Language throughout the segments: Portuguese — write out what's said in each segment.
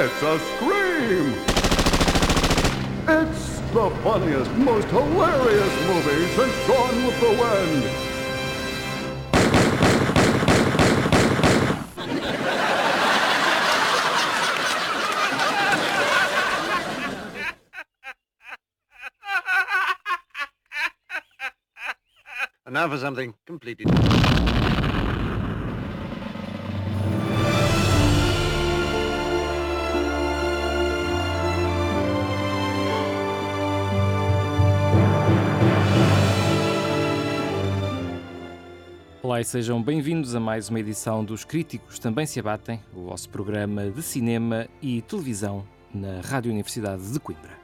It's a scream! It's the funniest, most hilarious movie since Gone with the Wind. And now for something completely. Olá e sejam bem-vindos a mais uma edição dos Críticos Também Se Abatem, o vosso programa de cinema e televisão na Rádio Universidade de Coimbra.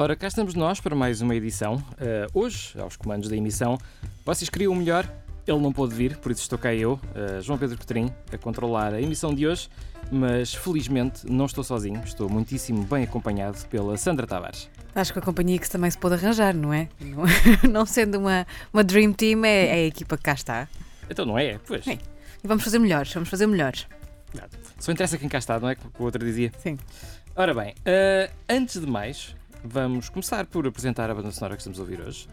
Ora, cá estamos nós para mais uma edição. Uh, hoje, aos comandos da emissão, vocês queriam o melhor, ele não pôde vir, por isso estou cá eu, uh, João Pedro Cotrim, a controlar a emissão de hoje, mas felizmente não estou sozinho, estou muitíssimo bem acompanhado pela Sandra Tavares. Acho que a companhia que também se pode arranjar, não é? Não, não sendo uma, uma Dream Team, é, é, a equipa que cá está. Então não é? Pois. Sim. E vamos fazer melhores, vamos fazer melhores. Só interessa quem cá está, não é? Como o outro dizia. Sim. Ora bem, uh, antes de mais, Vamos começar por apresentar a banda sonora que estamos a ouvir hoje.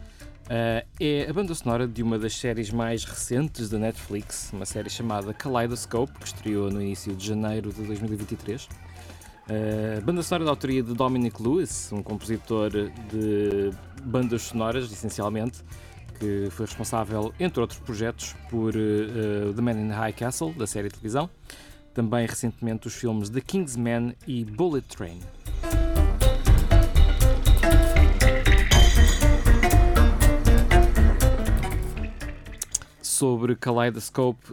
Uh, é a banda sonora de uma das séries mais recentes da Netflix, uma série chamada Kaleidoscope, que estreou no início de janeiro de 2023. Uh, ah, banda sonora da autoria de Dominic Lewis, um compositor de bandas sonoras, essencialmente, que foi responsável, entre outros projetos, por uh, The Man in the High Castle, da série de televisão, também recentemente os filmes The Kingsman e Bullet Train. Sobre Kaleidoscope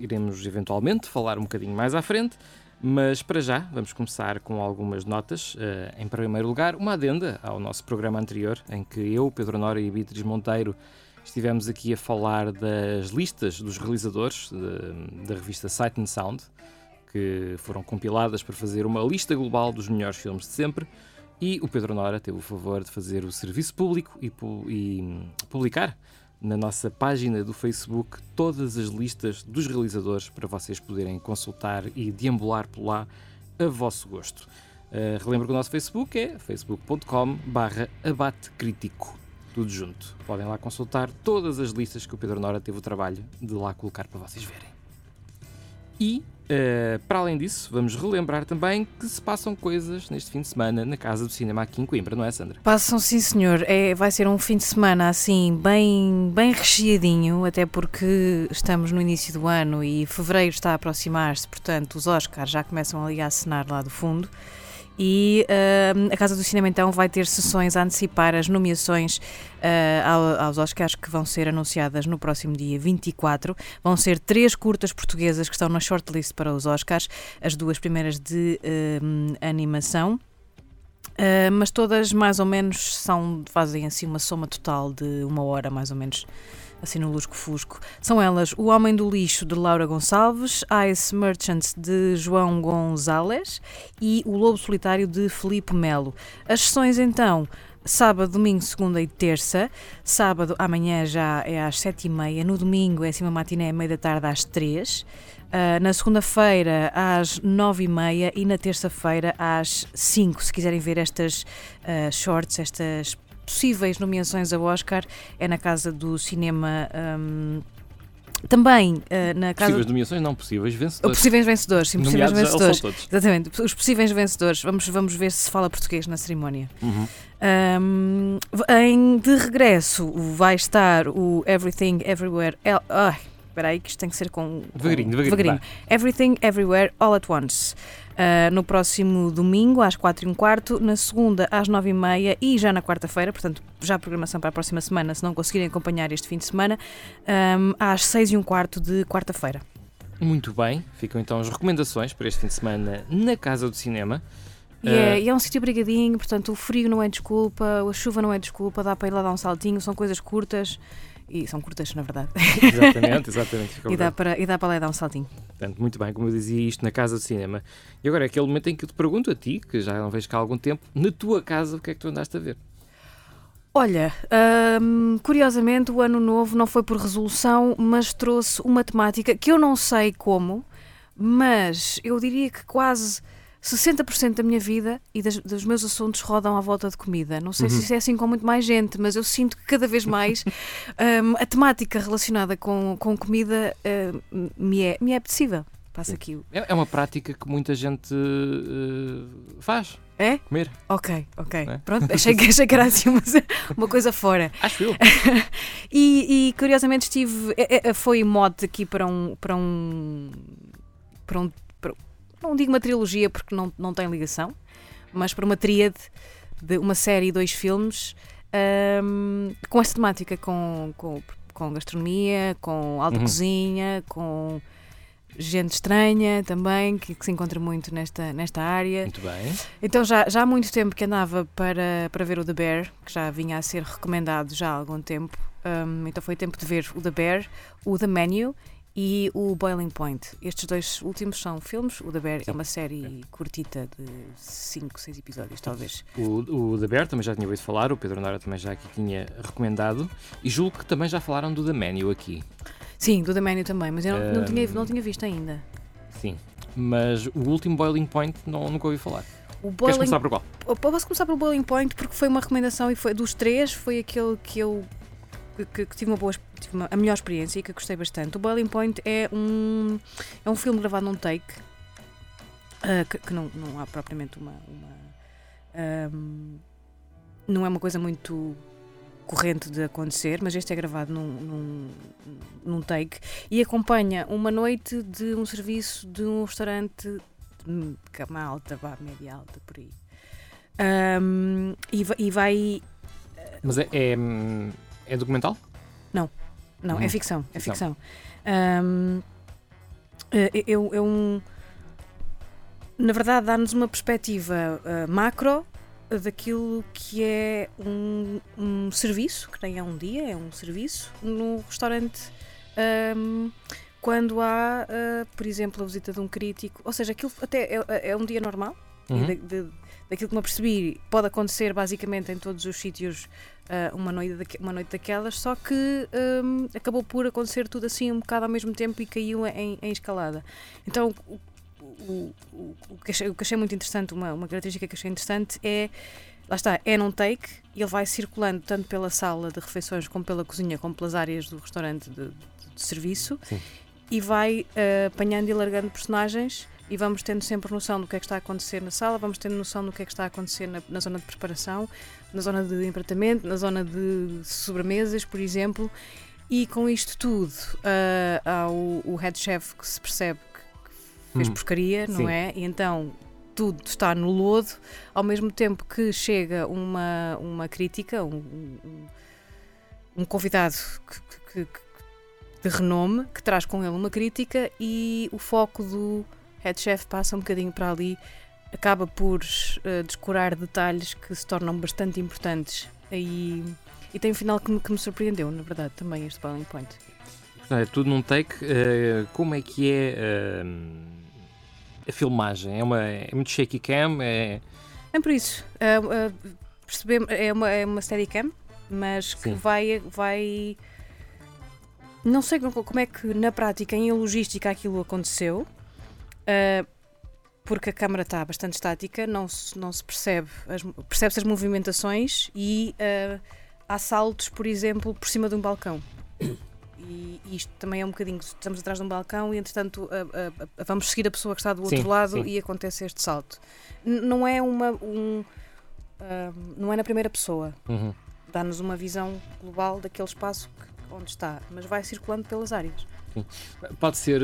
iremos eventualmente falar um bocadinho mais à frente, mas para já vamos começar com algumas notas. Uh, em primeiro lugar, uma adenda ao nosso programa anterior, em que eu, Pedro Nora e Beatriz Monteiro estivemos aqui a falar das listas dos realizadores da revista Sight and Sound, que foram compiladas para fazer uma lista global dos melhores filmes de sempre. E o Pedro Nora teve o favor de fazer o serviço público e, e publicar na nossa página do Facebook todas as listas dos realizadores para vocês poderem consultar e deambular por lá a vosso gosto. Uh, relembro que o nosso Facebook é facebook.com barra abatecrítico. Tudo junto. Podem lá consultar todas as listas que o Pedro Nora teve o trabalho de lá colocar para vocês verem. E Uh, para além disso, vamos relembrar também que se passam coisas neste fim de semana na Casa do Cinema aqui em Coimbra, não é, Sandra? Passam, sim, senhor. É, vai ser um fim de semana assim, bem, bem recheadinho, até porque estamos no início do ano e fevereiro está a aproximar-se, portanto, os Oscars já começam ali a acenar lá do fundo. E uh, a Casa do Cinema então vai ter sessões a antecipar as nomeações uh, aos Oscars que vão ser anunciadas no próximo dia 24. Vão ser três curtas portuguesas que estão na shortlist para os Oscars, as duas primeiras de uh, animação. Uh, mas todas mais ou menos são, fazem assim uma soma total de uma hora mais ou menos assim no lusco-fusco. São elas O Homem do Lixo, de Laura Gonçalves, Ice Merchants, de João Gonzalez e O Lobo Solitário, de Felipe Melo. As sessões, então, sábado, domingo, segunda e terça. Sábado, amanhã já é às sete e meia. No domingo é assim uma matiné, meia da tarde às três. Uh, na segunda-feira às nove e meia e na terça-feira às cinco. Se quiserem ver estas uh, shorts, estas possíveis nomeações ao Oscar é na Casa do Cinema. Um, também uh, na casa. Possíveis nomeações, não possíveis vencedores. Possíveis vencedores, sim, possíveis vencedores. Exatamente, os possíveis vencedores. Vamos, vamos ver se se fala português na cerimónia. Uhum. Um, em, de regresso vai estar o Everything Everywhere. El, Espera aí, que isto tem que ser com. com- Devagarinho, devagarinho, Everything, Everywhere, All at Once. Uh, no próximo domingo, às 4 e um quarto, na segunda, às 9 e meia e já na quarta-feira, portanto, já a programação para a próxima semana, se não conseguirem acompanhar este fim de semana, um, às 6 e um quarto de quarta-feira. Muito bem, ficam então as recomendações para este fim de semana na Casa do Cinema. E é, e é um sítio brigadinho, portanto, o frio não é desculpa, a chuva não é desculpa, dá para ir lá dar um saltinho, são coisas curtas. E são curtas, na verdade. Exatamente, exatamente. E dá, para, e dá para lá dar um saltinho. Portanto, muito bem, como eu dizia isto na Casa do Cinema. E agora é aquele momento em que eu te pergunto a ti, que já não vejo cá há algum tempo, na tua casa, o que é que tu andaste a ver? Olha, hum, curiosamente o ano novo não foi por resolução, mas trouxe uma temática que eu não sei como, mas eu diria que quase 60% da minha vida e das- dos meus assuntos rodam à volta de comida. Não sei se isso é assim com muito mais gente, mas eu sinto que cada vez mais hum, a temática relacionada com, com comida hum, me, é, me é apetecível. Passa aqui. É, é uma prática que muita gente eh, faz, É? comer, Ok, ok. É? Pronto, achei que, achei que era assim uma, uma coisa fora. acho eu. E, e, curiosamente estive. é- é- Foi mote aqui para um. Para um, para um não digo uma trilogia porque não, não tem ligação, mas para uma tríade de uma série e dois filmes ahm, com esta temática, com, com, com gastronomia, com alta Uhum. cozinha, com gente estranha também, que, que se encontra muito nesta, nesta área. Muito bem. Então já, já há muito tempo que andava para, para ver o The Bear, que já vinha a ser recomendado já há algum tempo. Um, então foi tempo de ver o The Bear, o The Menu e o Boiling Point. Estes dois últimos são filmes. O The Bear Sim. é uma série curtita de 5, 6 episódios, talvez. O, o The Bear também já tinha ouvido falar, o Pedro Nora também já aqui tinha recomendado, e julgo que também já falaram do The Menu aqui. Sim, do The Menu também, mas eu não, não, tinha, Um, não tinha visto ainda. Sim. Mas o último Boiling Point não, nunca ouvi falar. O Queres Boiling começar por qual? Eu Posso começar pelo Boiling Point porque foi uma recomendação e foi dos três, foi aquele que eu que, que- tive uma boa tive uma- a melhor experiência e que gostei bastante. O Boiling Point é um é um filme gravado num take ah, que, que não, não há propriamente uma, uma, ahm, não é uma coisa muito corrente de acontecer, mas este é gravado num, num, num take e acompanha uma noite de um serviço de um restaurante de cama alta, vá, média alta, por aí. Ahm, e, e vai. Mas é, é, é documental? Não, Uhum. é ficção. É Ficção. ficção. Ahm, é, é um- é um. Na verdade, dá-nos uma perspectiva ah, macro daquilo que é um, um serviço, que nem é um dia, é um serviço, no restaurante. ahm, quando há, ah, por exemplo, a visita de um crítico, ou seja, aquilo até é, é um dia normal, Uhum. e da- de- daquilo que me apercebi, pode acontecer basicamente em todos os sítios ah, uma, noite daque- uma noite daquelas, só que hum, acabou por acontecer tudo assim um bocado ao mesmo tempo e caiu em, em escalada. Então, o, o, o, o que achei, o que achei muito interessante, uma, uma característica que achei interessante é. Lá está, é num take ele vai circulando tanto pela sala de refeições como pela cozinha, como pelas áreas do restaurante de, de- de serviço Sim. e vai ah, apanhando e largando personagens e vamos tendo sempre noção do que é que está a acontecer na sala, vamos tendo noção do que é que está a acontecer na, na zona de preparação, na zona de empratamento, na zona de sobremesas, por exemplo. E com isto tudo, ah, há o, o head chef que se percebe que, que fez Hum, porcaria, não sim. é? E então tudo está no lodo, ao mesmo tempo que chega uma, uma crítica, um, um, um convidado que- que- que- de renome que traz com ele uma crítica e o foco do head chef passa um bocadinho para ali, acaba por eh, descurar detalhes que se tornam bastante importantes. E, e tem um final que me, que me surpreendeu, na verdade, também este Boiling Point. É tudo num take. eh, como é que é eh, a filmagem? É, uma, é muito shaky cam? É... Nem por isso. ah, percebemos, é uma, é uma Steadicam, mas que Sim. vai, vai. Não sei como é que na prática, em logística, aquilo aconteceu, ah, porque a câmara está bastante estática, não se, não se percebe, as- percebe-se as movimentações e ah, há saltos, por exemplo, por cima de um balcão. E isto também é um bocadinho. Estamos atrás de um balcão e, entretanto, vamos seguir a pessoa que está do outro Sim, lado sim. e acontece este salto. N- não é uma. Um, ah, não é na primeira pessoa. Uhum. Dá-nos uma visão global daquele espaço que- onde está, mas vai circulando pelas áreas. Pode ser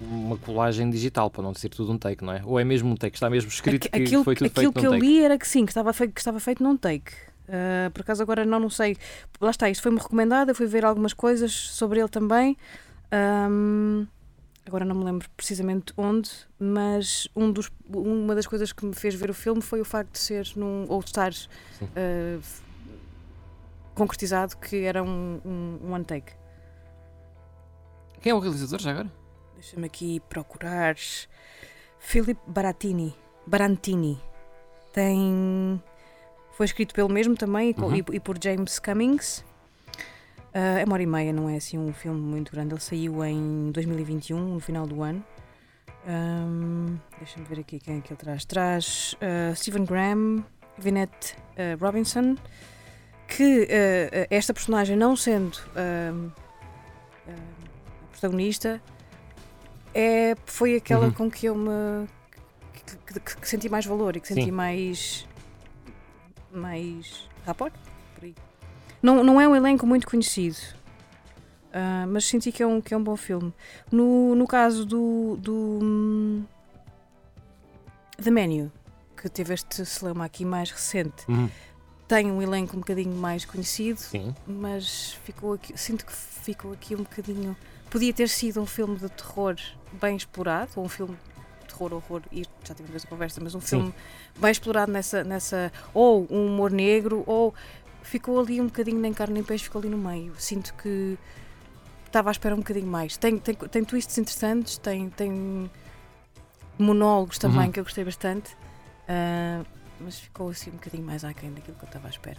uma colagem digital, para não ser tudo um take, não é? Ou é mesmo um take? Está mesmo escrito Aqu- que foi tudo aquilo feito que num eu take? li era que sim, que estava feito, que estava feito num take. Ah, por acaso agora não, não sei. Lá está, isto foi-me recomendado, eu fui ver algumas coisas sobre ele também. Ahm, agora não me lembro precisamente onde, mas um dos, uma das coisas que me fez ver o filme foi o facto de ser num, ou de estar f- concretizado que era um, um, um one take. Quem é o realizador já agora? Deixa-me aqui procurar. Philip Baratini. Barantini. Tem. Foi escrito pelo mesmo também e Uhum. e, e por James Cummings. Ah, é uma hora e meia, não é assim um filme muito grande. Ele saiu em 2021, no final do ano. Ahm, Deixa-me ver aqui quem é que ele traz. Traz ah, Stephen Graham, Vinette ah, Robinson, que esta personagem, não sendo protagonista, é, foi aquela Uhum. com que eu me que, que- que senti mais valor e que senti Sim. mais mais rapport. Não, não é um elenco muito conhecido ah, mas senti que é um, que é um bom filme no, no caso do, do The Menu que teve este cinema aqui mais recente Uhum. tem um elenco um bocadinho mais conhecido Sim. mas ficou aqui, sinto que ficou aqui um bocadinho. Podia ter sido um filme de terror bem explorado, ou um filme de terror, horror, e já tivemos essa conversa, mas um Sim. filme bem explorado nessa, nessa. ou um humor negro, ou ficou ali um bocadinho nem carne nem peixe, ficou ali no meio. Sinto que estava à espera um bocadinho mais. Tem, tem, tem twists interessantes, tem, tem monólogos também Uhum. que eu gostei bastante. ah, mas ficou assim um bocadinho mais aquém daquilo que eu estava à espera.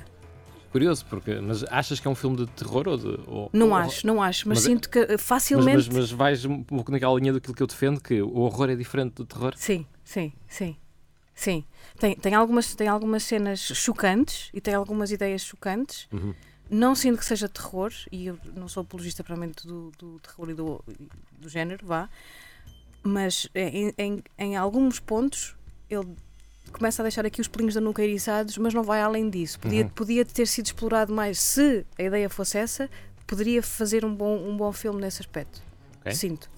Curioso, porque. Mas achas que é um filme de terror ou de. ou- Não ou- acho, não acho, mas, mas é- sinto que eh, Mas, facilmente. mas, mas vais um pouco naquela linha daquilo que eu defendo, que o horror é diferente do terror. Sim, sim, sim. Sim. Tem, tem, algumas, tem algumas cenas chocantes e tem algumas ideias chocantes. Uhum. Não sinto que seja terror, e eu não sou apologista propriamente do, do terror e do, do género, vá. Mas é, em, em, em alguns pontos ele começa a deixar aqui os pelinhos da nuca eriçados, mas não vai além disso. Podia, Uhum. podia ter sido explorado mais se a ideia fosse essa, poderia fazer um bom, um bom filme nesse aspecto. Ok. Sinto.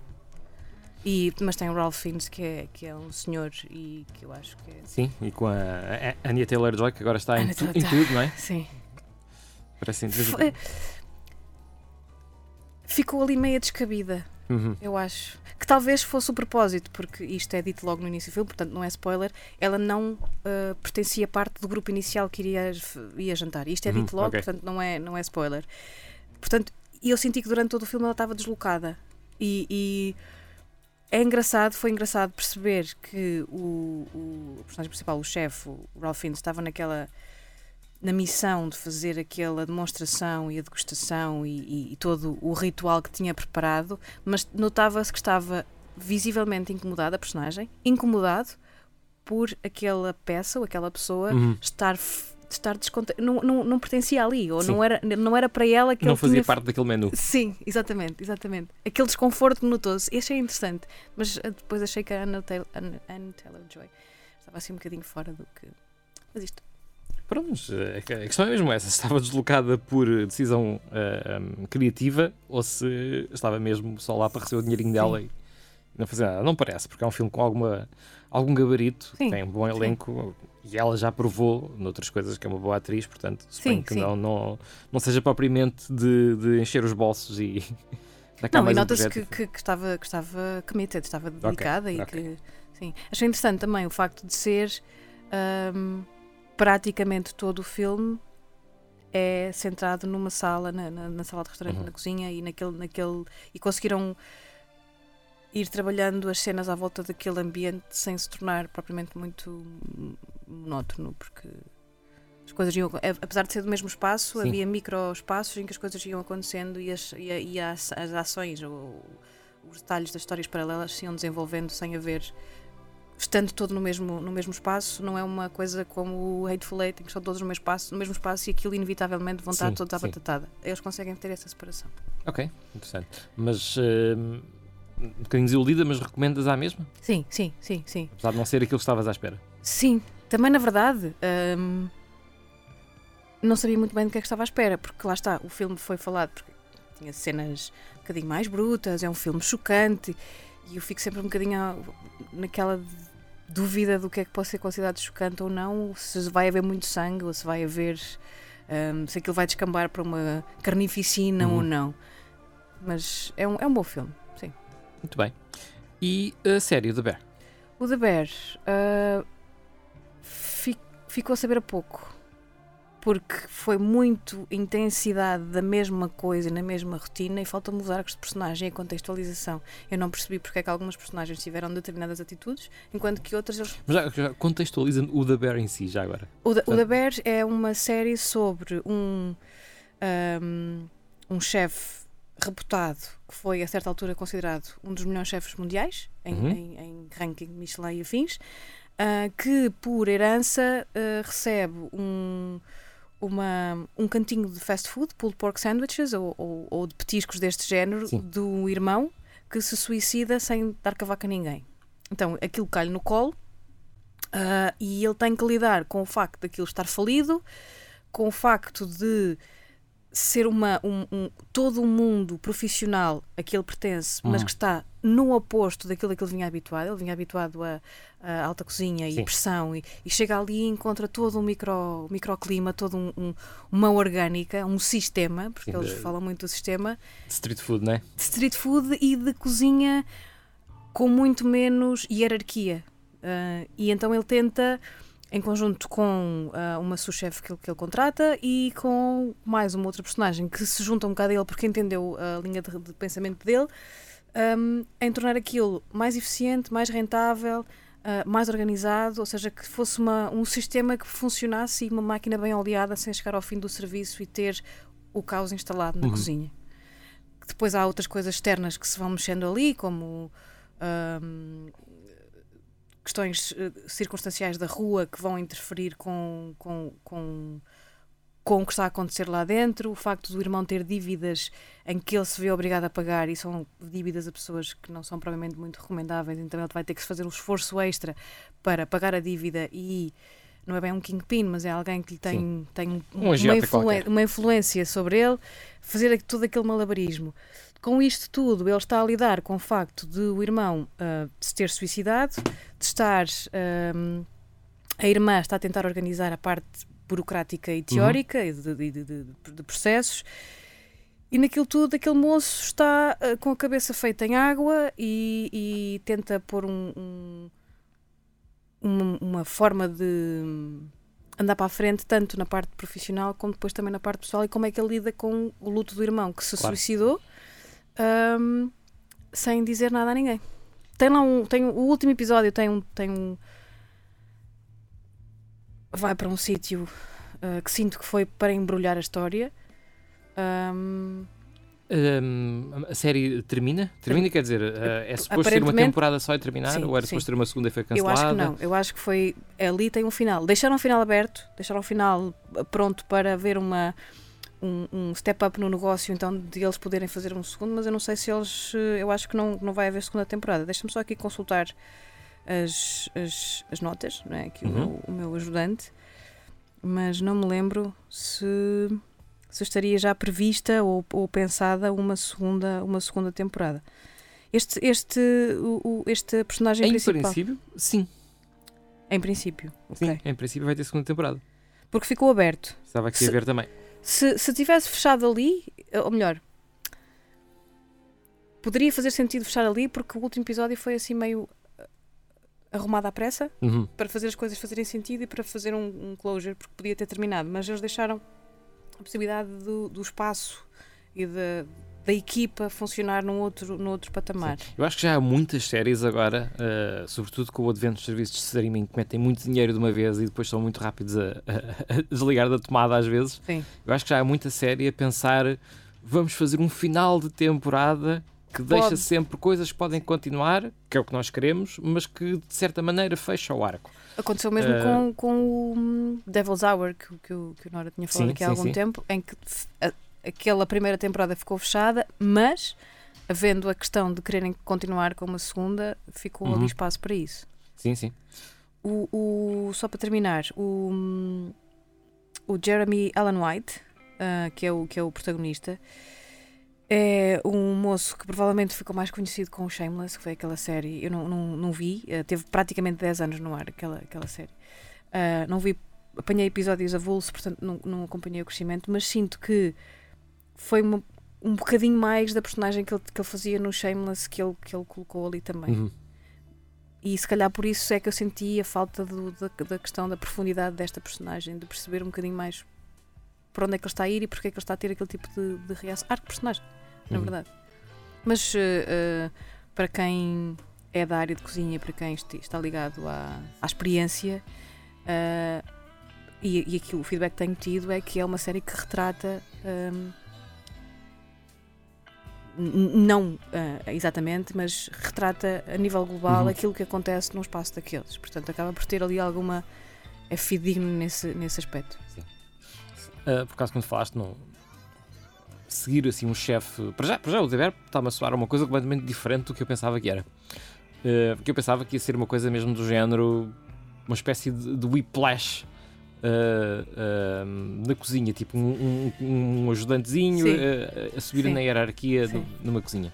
E, mas tem o Ralph Fiennes, que é, que é um senhor e que eu acho que é. Sim, e com a, a Anya Taylor-Joy, que agora está em, tu- em tudo, não é? Sim. Parece. Foi- Ficou ali meia descabida, Uhum. eu acho. Que talvez fosse o propósito, porque isto é dito logo no início do filme, portanto não é spoiler. Ela não ah, pertencia parte do grupo inicial que iria, ia jantar. Isto é Uhum, dito logo, ok. portanto não é, não é spoiler. Portanto, eu senti que durante todo o filme ela estava deslocada. E, e é engraçado, foi engraçado perceber que o, o personagem principal, o chefe, o Ralph Fiennes, estava naquela na missão de fazer aquela demonstração e a degustação e, e- e todo o ritual que tinha preparado, mas notava-se que estava visivelmente incomodado, a personagem, incomodado por aquela peça ou aquela pessoa Uhum. estar, estar descontente, não, não, não pertencia ali, ou Sim. não era, não era para ela que Não fazia tinha parte daquele menu. Sim, exatamente, exatamente. Aquele desconforto notou-se. E achei interessante. Mas eh, depois achei que a Anna Taylor, Anna, Anna Taylor-Joy estava assim um bocadinho fora do que... Mas isto... Pronto, a questão é mesmo essa: se estava deslocada por decisão eh, um, criativa ou se estava mesmo só lá para receber o dinheirinho dela e não fazer nada. Não parece, porque é um filme com alguma, algum gabarito, Sim, tem um bom sim. elenco e ela já provou noutras coisas que é uma boa atriz, portanto, suponho Sim, que sim. Não, não, não seja propriamente de, de encher os bolsos e. Não, e um nota-se que, que, que estava, que estava committed, estava dedicada e ok. que... Sim. Achei interessante também o facto de ser ahm, praticamente todo o filme é centrado numa sala, na, na- na sala de restaurante, Uhum. na cozinha e naquele, naquele e conseguiram ir trabalhando as cenas à volta daquele ambiente sem se tornar propriamente muito monótono, porque as coisas iam, apesar de ser do mesmo espaço, Sim. havia micro espaços em que as coisas iam acontecendo e as, e e as, as ações ou os detalhes das histórias paralelas se iam desenvolvendo sem haver estando todo no mesmo, no mesmo espaço, não é uma coisa como o Hateful Eight, em que estão todos no mesmo espaço, no mesmo espaço e aquilo inevitavelmente vão estar Sim, todos à sim. batatada. Eles conseguem ter essa separação. Ok, interessante. Mas. eh, um bocadinho desiludida, mas recomendas à mesma? Sim, sim, sim, sim. Apesar de não ser aquilo que estavas à espera. Sim, também na verdade hum, não sabia muito bem do que é que estava à espera, porque lá está, o filme foi falado porque tinha cenas bocadinho mais brutas, é um filme chocante e eu fico sempre um bocadinho ah, naquela dúvida do que é que pode ser considerado chocante ou não, se vai haver muito sangue ou se vai haver. Um, se aquilo vai descambar para uma carnificina Uhum. ou não. Mas é um, é um bom filme, sim. Muito bem. E a série The Bear? O The Bear fi- ficou a saber a pouco. Porque foi muito intensidade da mesma coisa, na mesma rotina, e falta mudar arcos de personagem e a contextualização. Eu não percebi porque é que algumas personagens tiveram determinadas atitudes, enquanto que outras eles Mas já, já contextualiza o The Bear em si, já agora. O, da, o The Bear é uma série sobre um, um, um chefe reputado que foi a certa altura considerado um dos melhores chefes mundiais em, Uhum. em- em ranking Michelin e afins, ah, que por herança ah, recebe um, uma, um cantinho de fast food, pulled pork sandwiches ou, ou, ou de petiscos deste género Sim. do irmão que se suicida sem dar cavaco a ninguém. Então aquilo cai no colo ah, e ele tem que lidar com o facto daquilo estar falido, com o facto de ser uma, um, um- todo um mundo profissional a que ele pertence, mas Hum. que está no oposto daquilo a que ele vinha habituado. Ele vinha habituado a, a alta cozinha Sim. e pressão, e, e chega ali e encontra todo um micro, microclima, todo um, um- uma orgânica, um sistema, porque Sim, eles de- falam muito do sistema, De street food, né? de street food e de cozinha com muito menos hierarquia. Ah, e então ele tenta, em conjunto com ah, uma sous-chefe que, que ele contrata e com mais uma outra personagem que se junta um bocado a ele porque entendeu a linha de, de pensamento dele, ahm, em tornar aquilo mais eficiente, mais rentável. ah, mais organizado, ou seja, que fosse uma, um sistema que funcionasse e uma máquina bem oleada sem chegar ao fim do serviço e ter o caos instalado na Uhum. cozinha. Depois há outras coisas externas que se vão mexendo ali, como ahm, questões eh, circunstanciais da rua que vão interferir com, com, com, com o que está a acontecer lá dentro, o facto do irmão ter dívidas em que ele se vê obrigado a pagar e são dívidas a pessoas que não são provavelmente muito recomendáveis, então ele vai ter que fazer um esforço extra para pagar a dívida e não é bem um kingpin, mas é alguém que lhe tem, tem um- Um uma, influen- qualquer. uma influência sobre ele, fazer todo aquele malabarismo. Com isto tudo, ele está a lidar com o facto de o irmão ah, se ter suicidado, de estar. ahm, a irmã está a tentar organizar a parte burocrática e teórica e de, de- de- de- processos. E naquilo tudo, aquele moço está ah, com a cabeça feita em água e, e tenta pôr um- um- uma, uma forma de andar para a frente, tanto na parte profissional como depois também na parte pessoal, e como é que ele lida com o luto do irmão que se Claro. suicidou ahm, sem dizer nada a ninguém. Tem lá um. Tem, o último episódio tem um. Tem um vai para um sítio ah, que sinto que foi para embrulhar a história. Ahm, Hum, a série termina? Termina quer dizer, eh, é suposto ser uma temporada só e terminar? Sim, ou era sim. suposto ter uma segunda e foi eu cancelada? acho que não. Eu acho que foi. Ali tem um final. Deixaram o final aberto, deixaram o final ah, pronto para haver uma. Um, um step up no negócio, então de eles poderem fazer um segundo, mas eu não sei se eles. eh, Eu acho que não, não vai haver segunda temporada. Deixa-me só aqui consultar as, as, as notas, não é? Aqui o Uhum. meu- o meu ajudante, mas não me lembro se, se estaria já prevista ou, ou pensada uma segunda, uma segunda temporada. Este, este, o, o- este personagem Em principal. princípio, sim. Em princípio, ok. Sim, em princípio vai ter segunda temporada. Porque ficou aberto. Estava aqui Se- a ver também. Se, se tivesse fechado ali, ou melhor, poderia fazer sentido fechar ali porque o último episódio foi assim meio ah, arrumado à pressa Uhum. para fazer as coisas fazerem sentido e para fazer um, um closure porque podia ter terminado, mas eles deixaram a possibilidade do, do espaço e da, da equipa funcionar num outro, num outro patamar. Eu acho que já há muitas séries agora, eh, sobretudo com o advento dos serviços de streaming, que metem muito dinheiro de uma vez e depois são muito rápidos a, a- a desligar da tomada às vezes. Sim. Eu acho que já há muita série a pensar vamos fazer um final de temporada que deixa Pode. sempre coisas que podem continuar, que é o que nós queremos, mas que de certa maneira fecha o arco. Aconteceu mesmo Eh, com, com o hum, Devil's Hour, que, que, o- que o Nora tinha falado Sim, aqui há sim, algum sim. tempo, em que aquela primeira temporada ficou fechada, mas havendo a questão de quererem continuar com uma segunda, ficou Uhum. ali espaço para isso. Sim, sim. O, o- só para terminar, o, o Jeremy Allen White, ah, que, é o, que é o protagonista, É um moço que provavelmente ficou mais conhecido com o Shameless, que foi aquela série. Eu não, não, não vi, eh, teve praticamente 10 anos no ar aquela, aquela série. Uh, não vi, apanhei episódios avulso, portanto não, não acompanhei o crescimento, mas sinto que foi uma, um bocadinho mais da personagem que ele, que ele fazia no Shameless que ele, que ele colocou ali também. Uhum. E se calhar por isso é que eu senti a falta do, da, da questão da profundidade desta personagem, de perceber um bocadinho mais para onde é que ele está a ir e porque é que ele está a ter aquele tipo de, de reação. Arco personagem, na Uhum. verdade. Mas uh, uh, para quem é da área de cozinha, para quem está ligado à, à experiência, uh, e, e aqui o feedback que tenho tido é que é uma série que retrata. um, n- não ah, exatamente, mas retrata a nível global Uhum. aquilo que acontece num espaço daqueles. Portanto, acaba por ter ali alguma. É fidedigno nesse, nesse aspecto. Uh, por acaso, quando falaste, não. Seguir assim um chefe. Para já, para já o dever está-me a soar uma coisa completamente diferente do que eu pensava que era. Uh, porque eu pensava que ia ser uma coisa mesmo do género. Uma espécie de, de whiplash. Uh, uh, na cozinha, tipo um, um- um ajudantezinho uh, a subir Sim. na hierarquia numa cozinha,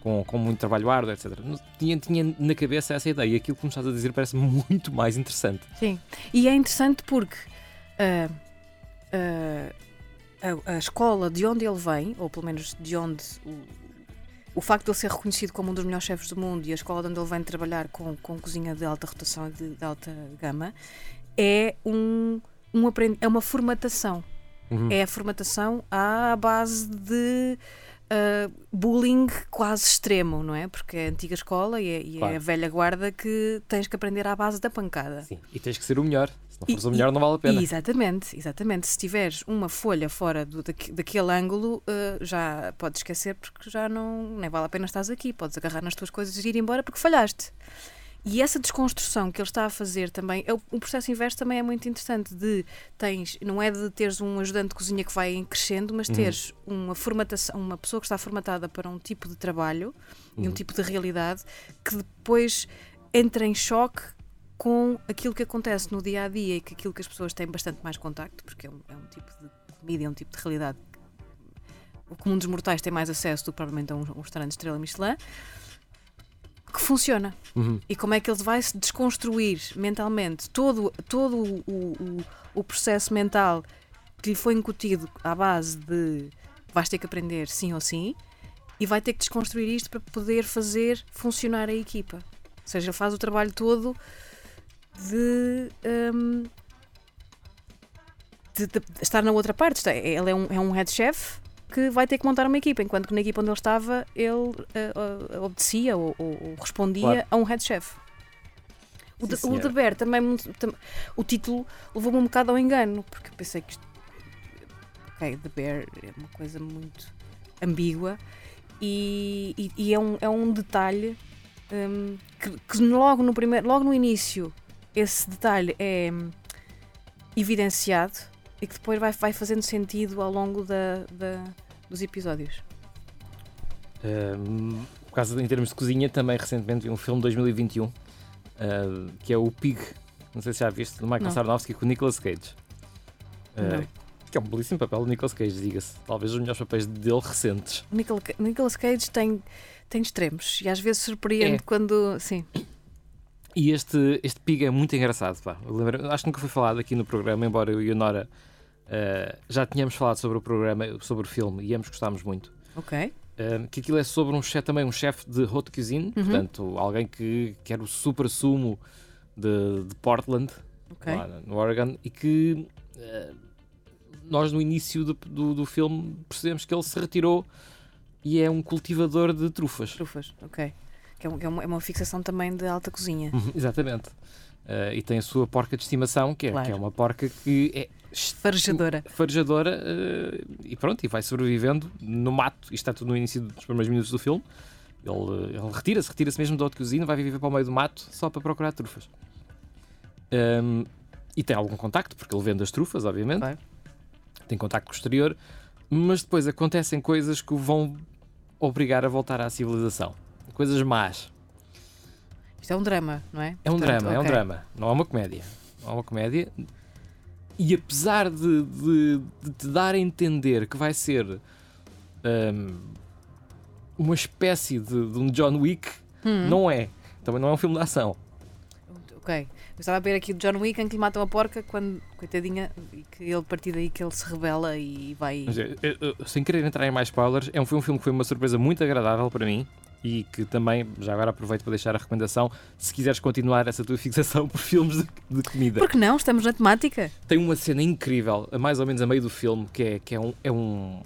com, com muito trabalho árduo, etc. Tinha, tinha na cabeça essa ideia e aquilo que me estás a dizer parece muito mais interessante. Sim. E é interessante porque ah, ah, a, a escola de onde ele vem, ou pelo menos de onde o, o facto de ele ser reconhecido como um dos melhores chefes do mundo e a escola de onde ele vem trabalhar com, com cozinha de alta rotação e de, de alta gama, é um, um aprend... é uma formatação. Uhum. É a formatação à base de ah, bullying quase extremo, não é? Porque é a antiga escola e é, e é Claro. a velha guarda que tens que aprender à base da pancada. Sim. E tens que ser o melhor. Se não E- fores o melhor, não vale a pena. Exatamente, exatamente. Se tiveres uma folha fora do, daque- daquele ângulo, eh, já podes esquecer porque já não nem vale a pena estás aqui. Podes agarrar nas tuas coisas e ir embora porque falhaste. E essa desconstrução que ele está a fazer também, é o, processo inverso também é muito interessante. De tens, não é de teres um ajudante de cozinha que vai crescendo, mas Uhum. teres uma formatação, uma pessoa que está formatada para um tipo de trabalho e um Uhum. tipo de realidade que depois entra em choque com aquilo que acontece no dia a dia e que aquilo que as pessoas têm bastante mais contacto, porque é um, é um tipo de comida, é um tipo de realidade o comum dos mortais tem mais acesso do que provavelmente a um, um restaurante de estrela Michelin, que funciona. Uhum. E como é que ele vai se desconstruir mentalmente todo, todo o, o, o processo mental que lhe foi incutido à base de vais ter que aprender sim ou sim e vai ter que desconstruir isto para poder fazer funcionar a equipa. Ou seja, ele faz o trabalho todo de, hum, de- de estar na outra parte. É, Ele é um, é um head chef que vai ter que montar uma equipa, enquanto que na equipa onde ele estava ele eh, obedecia ou, ou- respondia Claro. a um head chef. O, de, o também, tam- o título levou-me um bocado ao engano, porque pensei que isto, ok, The Bear é uma coisa muito ambígua e, e- e é, um, é um detalhe hum, que, que logo no primeiro, logo no início esse detalhe é hum, evidenciado e que depois vai, vai fazendo sentido ao longo da, da- dos episódios. Um, por causa em termos de cozinha, também recentemente vi um filme de 2021 uh, que é o Pig. Não sei se já viste, do Michael Não. Sarnowski com o Nicolas Cage. Uh. Que é um belíssimo papel do Nicolas Cage, diga-se. Talvez os melhores papéis dele recentes. Nicolas, Ca- Nicolas Cage tem, tem extremos e às vezes surpreende É. quando. Sim, E este, este Pig é muito engraçado. Pá. Eu lembro- acho que nunca foi falado aqui no programa, embora eu e a Nora uh, já tínhamos falado sobre o programa, sobre o filme e ambos gostámos muito. ok. Um, que aquilo é sobre um chefe também, um chefe de haute cuisine, Uhum. portanto, alguém que quer o super sumo de, de Portland, ok. lá no Oregon, e que eh, nós no início do, do, do filme percebemos que ele se retirou e é um cultivador de trufas. Trufas, ok. Que é, é uma, é uma fixação também de alta cozinha. Uhum, Exatamente. Eh, e tem a sua porca de estimação, que é, Claro. que é uma porca que é Farejadora. farejadora eh, e pronto, e vai sobrevivendo no mato. Isto está tudo no início dos primeiros minutos do filme. Ele, eh, ele retira-se, retira-se mesmo da outra cozinha, vai viver para o meio do mato só para procurar trufas. Ahm, e tem algum contacto, porque ele vende as trufas, obviamente. Claro. Tem contacto com o exterior, mas depois acontecem coisas que o vão obrigar a voltar à civilização. Coisas más. Isto é um drama, não é? É um Portanto, drama, é um drama. Não é uma comédia. Não é uma comédia. E apesar de, de, de te dar a entender que vai ser hum, uma espécie de, de um John Wick, Hum. não é. Também não é um filme de ação. Ok. Eu estava a ver aqui o John Wick em que lhe matam a porca quando, coitadinha, e que ele, a partir daí que ele se rebela e vai. Mas, eh, eh, eh, sem querer entrar em mais spoilers, é um, foi um filme que foi uma surpresa muito agradável para mim e que também, já agora aproveito para deixar a recomendação, se quiseres continuar essa tua fixação por filmes de, de comida. Por que não? Estamos na temática. Tem uma cena incrível, a mais ou menos a meio do filme, que é, que é, um, é um-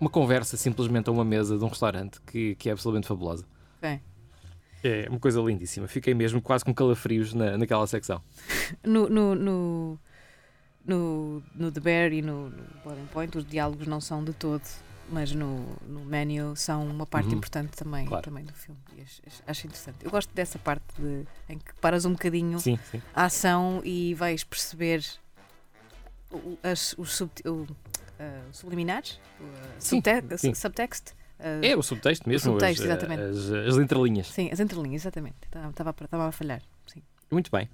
uma conversa simplesmente a uma mesa de um restaurante que, que é absolutamente fabulosa. Ok. É uma coisa lindíssima. Fiquei mesmo quase com calafrios na, naquela secção. No, no, no, no, no The Bear e no, no Boiling Point, os diálogos não são de todo, mas no, no menu são uma parte Uhum. importante também, Claro. também do filme. E acho, acho- interessante. Eu gosto dessa parte de, em que paras um bocadinho Sim, sim. a ação e vais perceber o- as, os subti- o, ah, subliminares, o, ah, Sim, subte- sim. subtext. ah, É o subtexto mesmo, subtexto, as, as, as entrelinhas. Sim, as entrelinhas, exatamente. Estava a- Estava a falhar. Sim. Muito bem.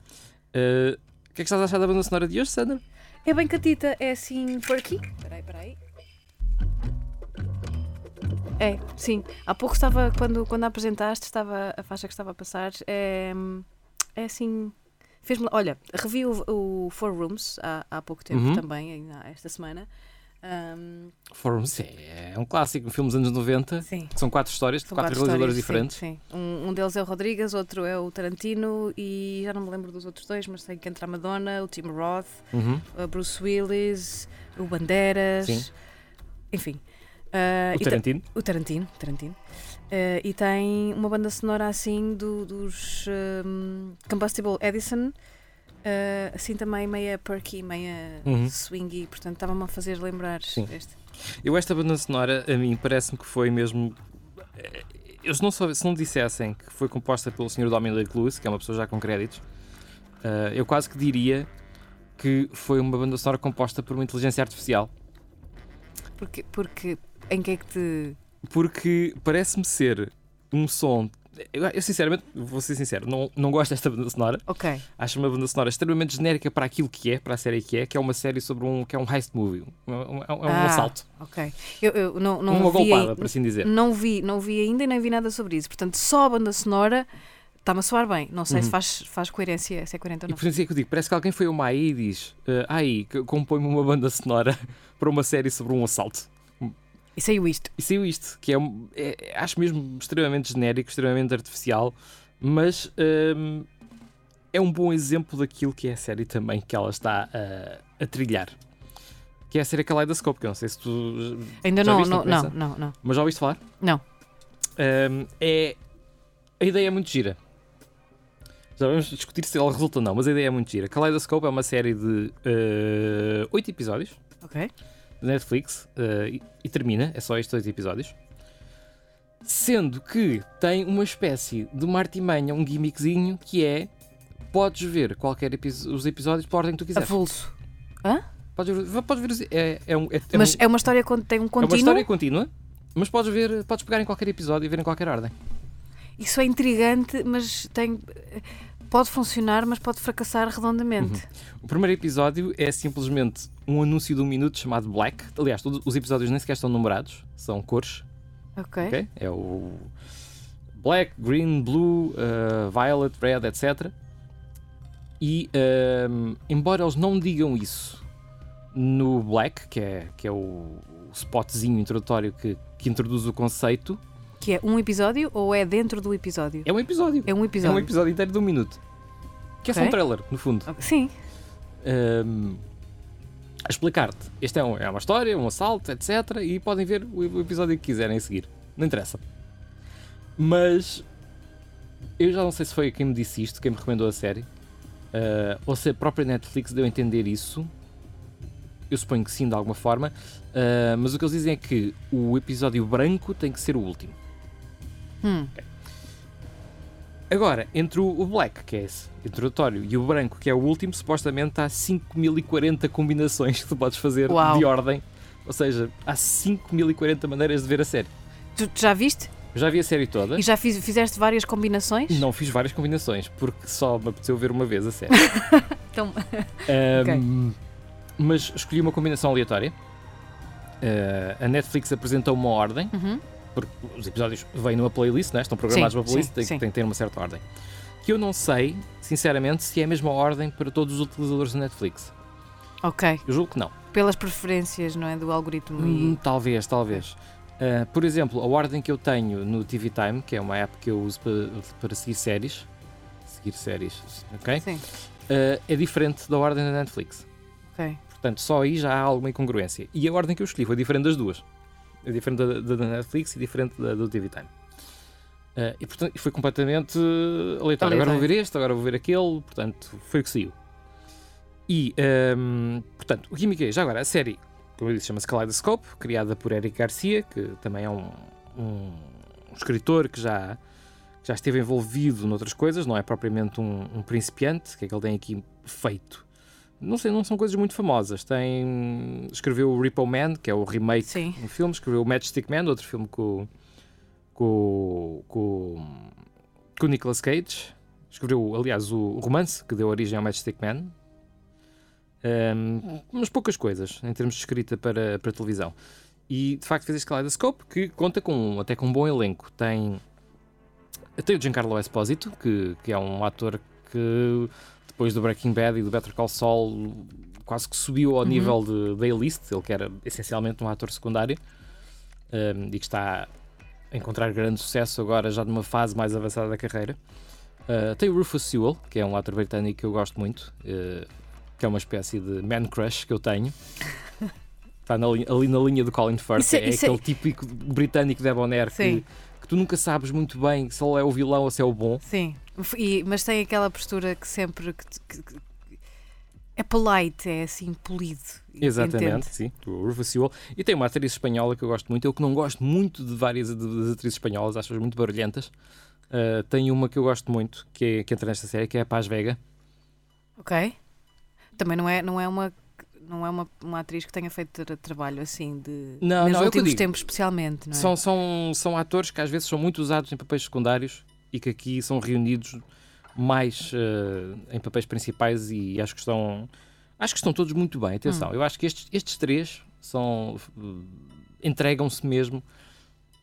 Uh, o que é que estás a achar da banda sonora de hoje, Sandra? É bem catita, é assim por aqui. Peraí, peraí. É, sim. Há pouco estava, quando, quando a apresentaste, estava a faixa que estava a passar. É, é assim. Fez-me. Olha, revi o, o Four Rooms há, há pouco tempo Uhum. também, ainda esta semana. Ahm, Forms é um clássico, um filme dos anos 90. sim. São quatro histórias de quatro, realizadores diferentes. Sim, sim. Um, um deles é o Rodrigues, outro é o Tarantino e já não me lembro dos outros dois, mas sei que entra a Madonna, o Tim Roth, Uhum. o Bruce Willis, o Bandeiras, Sim. enfim. Ah, O ta- Tarantino. o Tarantino, Tarantino. Ah, e tem uma banda sonora assim do- dos hum, Combustible Edison, ah, assim também meia perky, meia Uhum. swingy, portanto estava-me a fazer lembrar Sim. este. Eu, esta banda sonora, a mim, parece-me que foi mesmo. eh, Eles não, se não dissessem que foi composta pelo Sr. Dominic Lewis, que é uma pessoa já com créditos, eh, eu quase que diria que foi uma banda sonora composta por uma inteligência artificial. Porque, porque em que é que te. Porque parece-me ser um som. Eu, sinceramente, vou ser sincero, não, não gosto desta banda sonora. Ok. Acho uma banda sonora extremamente genérica para aquilo que é, para a série que é, que é uma série sobre um, que é um heist movie. Um- um- É um, Ah, assalto. Ok. Eu, eu não, não uma vi. golpada, por assim dizer. Não vi, não vi ainda e nem vi nada sobre isso. Portanto, só a banda sonora está-me a soar bem. Não sei se Uhum. faz, faz coerência, se é coerente ou E não. por isso é que eu digo, parece que alguém foi uma aí e diz "Ah, aí, compõe-me uma banda sonora para uma série sobre um assalto. E saiu isto. E saiu isto, que é, é- acho mesmo extremamente genérico, extremamente artificial, mas hum, é um bom exemplo daquilo que é a série também que ela está a, a trilhar. Que é a série Kaleidoscope, que eu não sei se tu. Ainda Já não, não, Não não, não. Mas já ouviste falar? Não. Hum, é, a ideia é muito gira. Já vamos discutir se ela resulta ou não, mas a ideia é muito gira. Kaleidoscope é uma série de eh, oito episódios Ok. De Netflix eh, e, e termina, é só estes oito episódios. Sendo que tem uma espécie de uma artimanha, um gimmickzinho que é podes ver qualquer episo- os episódios pela ordem que tu quiseres. Avulso. Podes ver, podes ver os- é, é, um, é, é Mas um- é uma história que tem um é uma contínuo. história contínua, mas podes ver, podes pegar em qualquer episódio e ver em qualquer ordem. Isso é intrigante, mas tem. Pode funcionar, mas pode fracassar redondamente. Uhum. O primeiro episódio é simplesmente um anúncio de um minuto chamado Black. Aliás, todos os episódios nem sequer estão numerados, são cores. Ok. ok? É o Black, Green, Blue, uh, Violet, Red, etc. E embora eles não digam isso no Black, que é, que é o, o spotzinho introdutório que, que introduz o conceito, Que é um episódio ou é dentro do episódio? é um episódio. É um É um episódio. episódio inteiro de um minuto. Que é só Ok. um trailer, no fundo. Sim. a explicar-te. Este é, um- é uma história, um assalto, etc. E podem ver o, o episódio que quiserem a seguir. Não interessa. Mas eu já não sei se foi quem me disse isto, quem me recomendou a série, uh, ou se a própria Netflix deu a entender isso. Eu suponho que sim, de alguma forma. Uh, mas o que eles dizem é que o episódio branco tem que ser o último. Hum. Agora, entre o Black, que é esse introdutório, e o branco, que é o último, supostamente há 5040 combinações que tu podes fazer Uau. de ordem. Ou seja, há 5040 maneiras de ver a série. Tu, já viste? Já vi a série toda, E já fiz- fizeste várias combinações? não fiz várias combinações, porque só me apeteceu ver uma vez a série. Então, Ahm, Mas escolhi uma combinação aleatória Uh, a Netflix apresentou uma ordem, Uhum. Porque os episódios vêm numa playlist, né? estão programados Sim, numa playlist, sim, tem, sim. tem que ter uma certa ordem. Que eu não sei, sinceramente, se é a mesma ordem para todos os utilizadores da Netflix. Ok. Eu julgo que não. Pelas preferências, não é? Do algoritmo Hum, e. talvez, talvez. Uh, por exemplo, a ordem que eu tenho no TV Time, que é uma app que eu uso para, para seguir séries, seguir séries, ok? Sim. Uh, é diferente da ordem da Netflix. Ok. Portanto, só aí já há alguma incongruência. E a ordem que eu escolhi foi diferente das duas. É diferente da, da- Netflix e diferente da do TV Time. Uh, e portanto, foi completamente uh, aleatório. Agora vou ver este, agora vou ver aquele. Portanto, foi o que saiu. E, um, portanto, o gimmick é, já agora, a série, como eu disse, chama-se Kaleidoscope, criada por Eric Garcia, que também é um, um- um escritor que já, que já esteve envolvido noutras coisas, não é propriamente um, um principiante, que é que ele tem aqui feito. Não sei, não são coisas muito famosas. Tem, escreveu o Repo Man, que é o remake Sim. um filme, escreveu o Matchstick Man, outro filme com, com, com, com o Nicolas Cage. Escreveu, aliás, o romance que deu origem ao Matchstick Man. Um, umas poucas coisas em termos de escrita para, para televisão. E de facto fez este Kaleidoscope que conta com até com um bom elenco. Tem, tem o Giancarlo Esposito, que, que é um ator que depois do Breaking Bad e do Better Call Saul quase que subiu ao Uhum. nível de, A-list, ele que era essencialmente um ator secundário um, e que está a encontrar grande sucesso agora já numa fase mais avançada da carreira. Uh, tem o Rufus Sewell, que é um ator britânico que eu gosto muito, uh, que é uma espécie de man crush que eu tenho. Está na ali na linha do Colin Firth, Isso é- é, isso é- aquele típico britânico debonair que, Sim. Que tu nunca sabes muito bem se ele é o vilão ou se é o bom. Sim. E- mas tem aquela postura que sempre. Que, que- é polite, é assim, polido. Exatamente, Entende? sim, o Rufus Sewell. E tem uma atriz espanhola que eu gosto muito, eu que não gosto muito de várias das atrizes espanholas, acho-as muito barulhentas. Uh, tem uma que eu gosto muito, que, é, que entra nesta série, que é a Paz Vega. Ok. Também não é, não é uma. Não é uma, uma atriz que tenha feito tra- trabalho assim de. Não, nos não, últimos tempos, especialmente, não é? São, são, são atores que às vezes são muito usados em papéis secundários e que aqui são reunidos mais uh, em papéis principais e acho que estão acho que estão todos muito bem. Hum. Atenção, eu acho que estes, estes três são uh, entregam-se mesmo.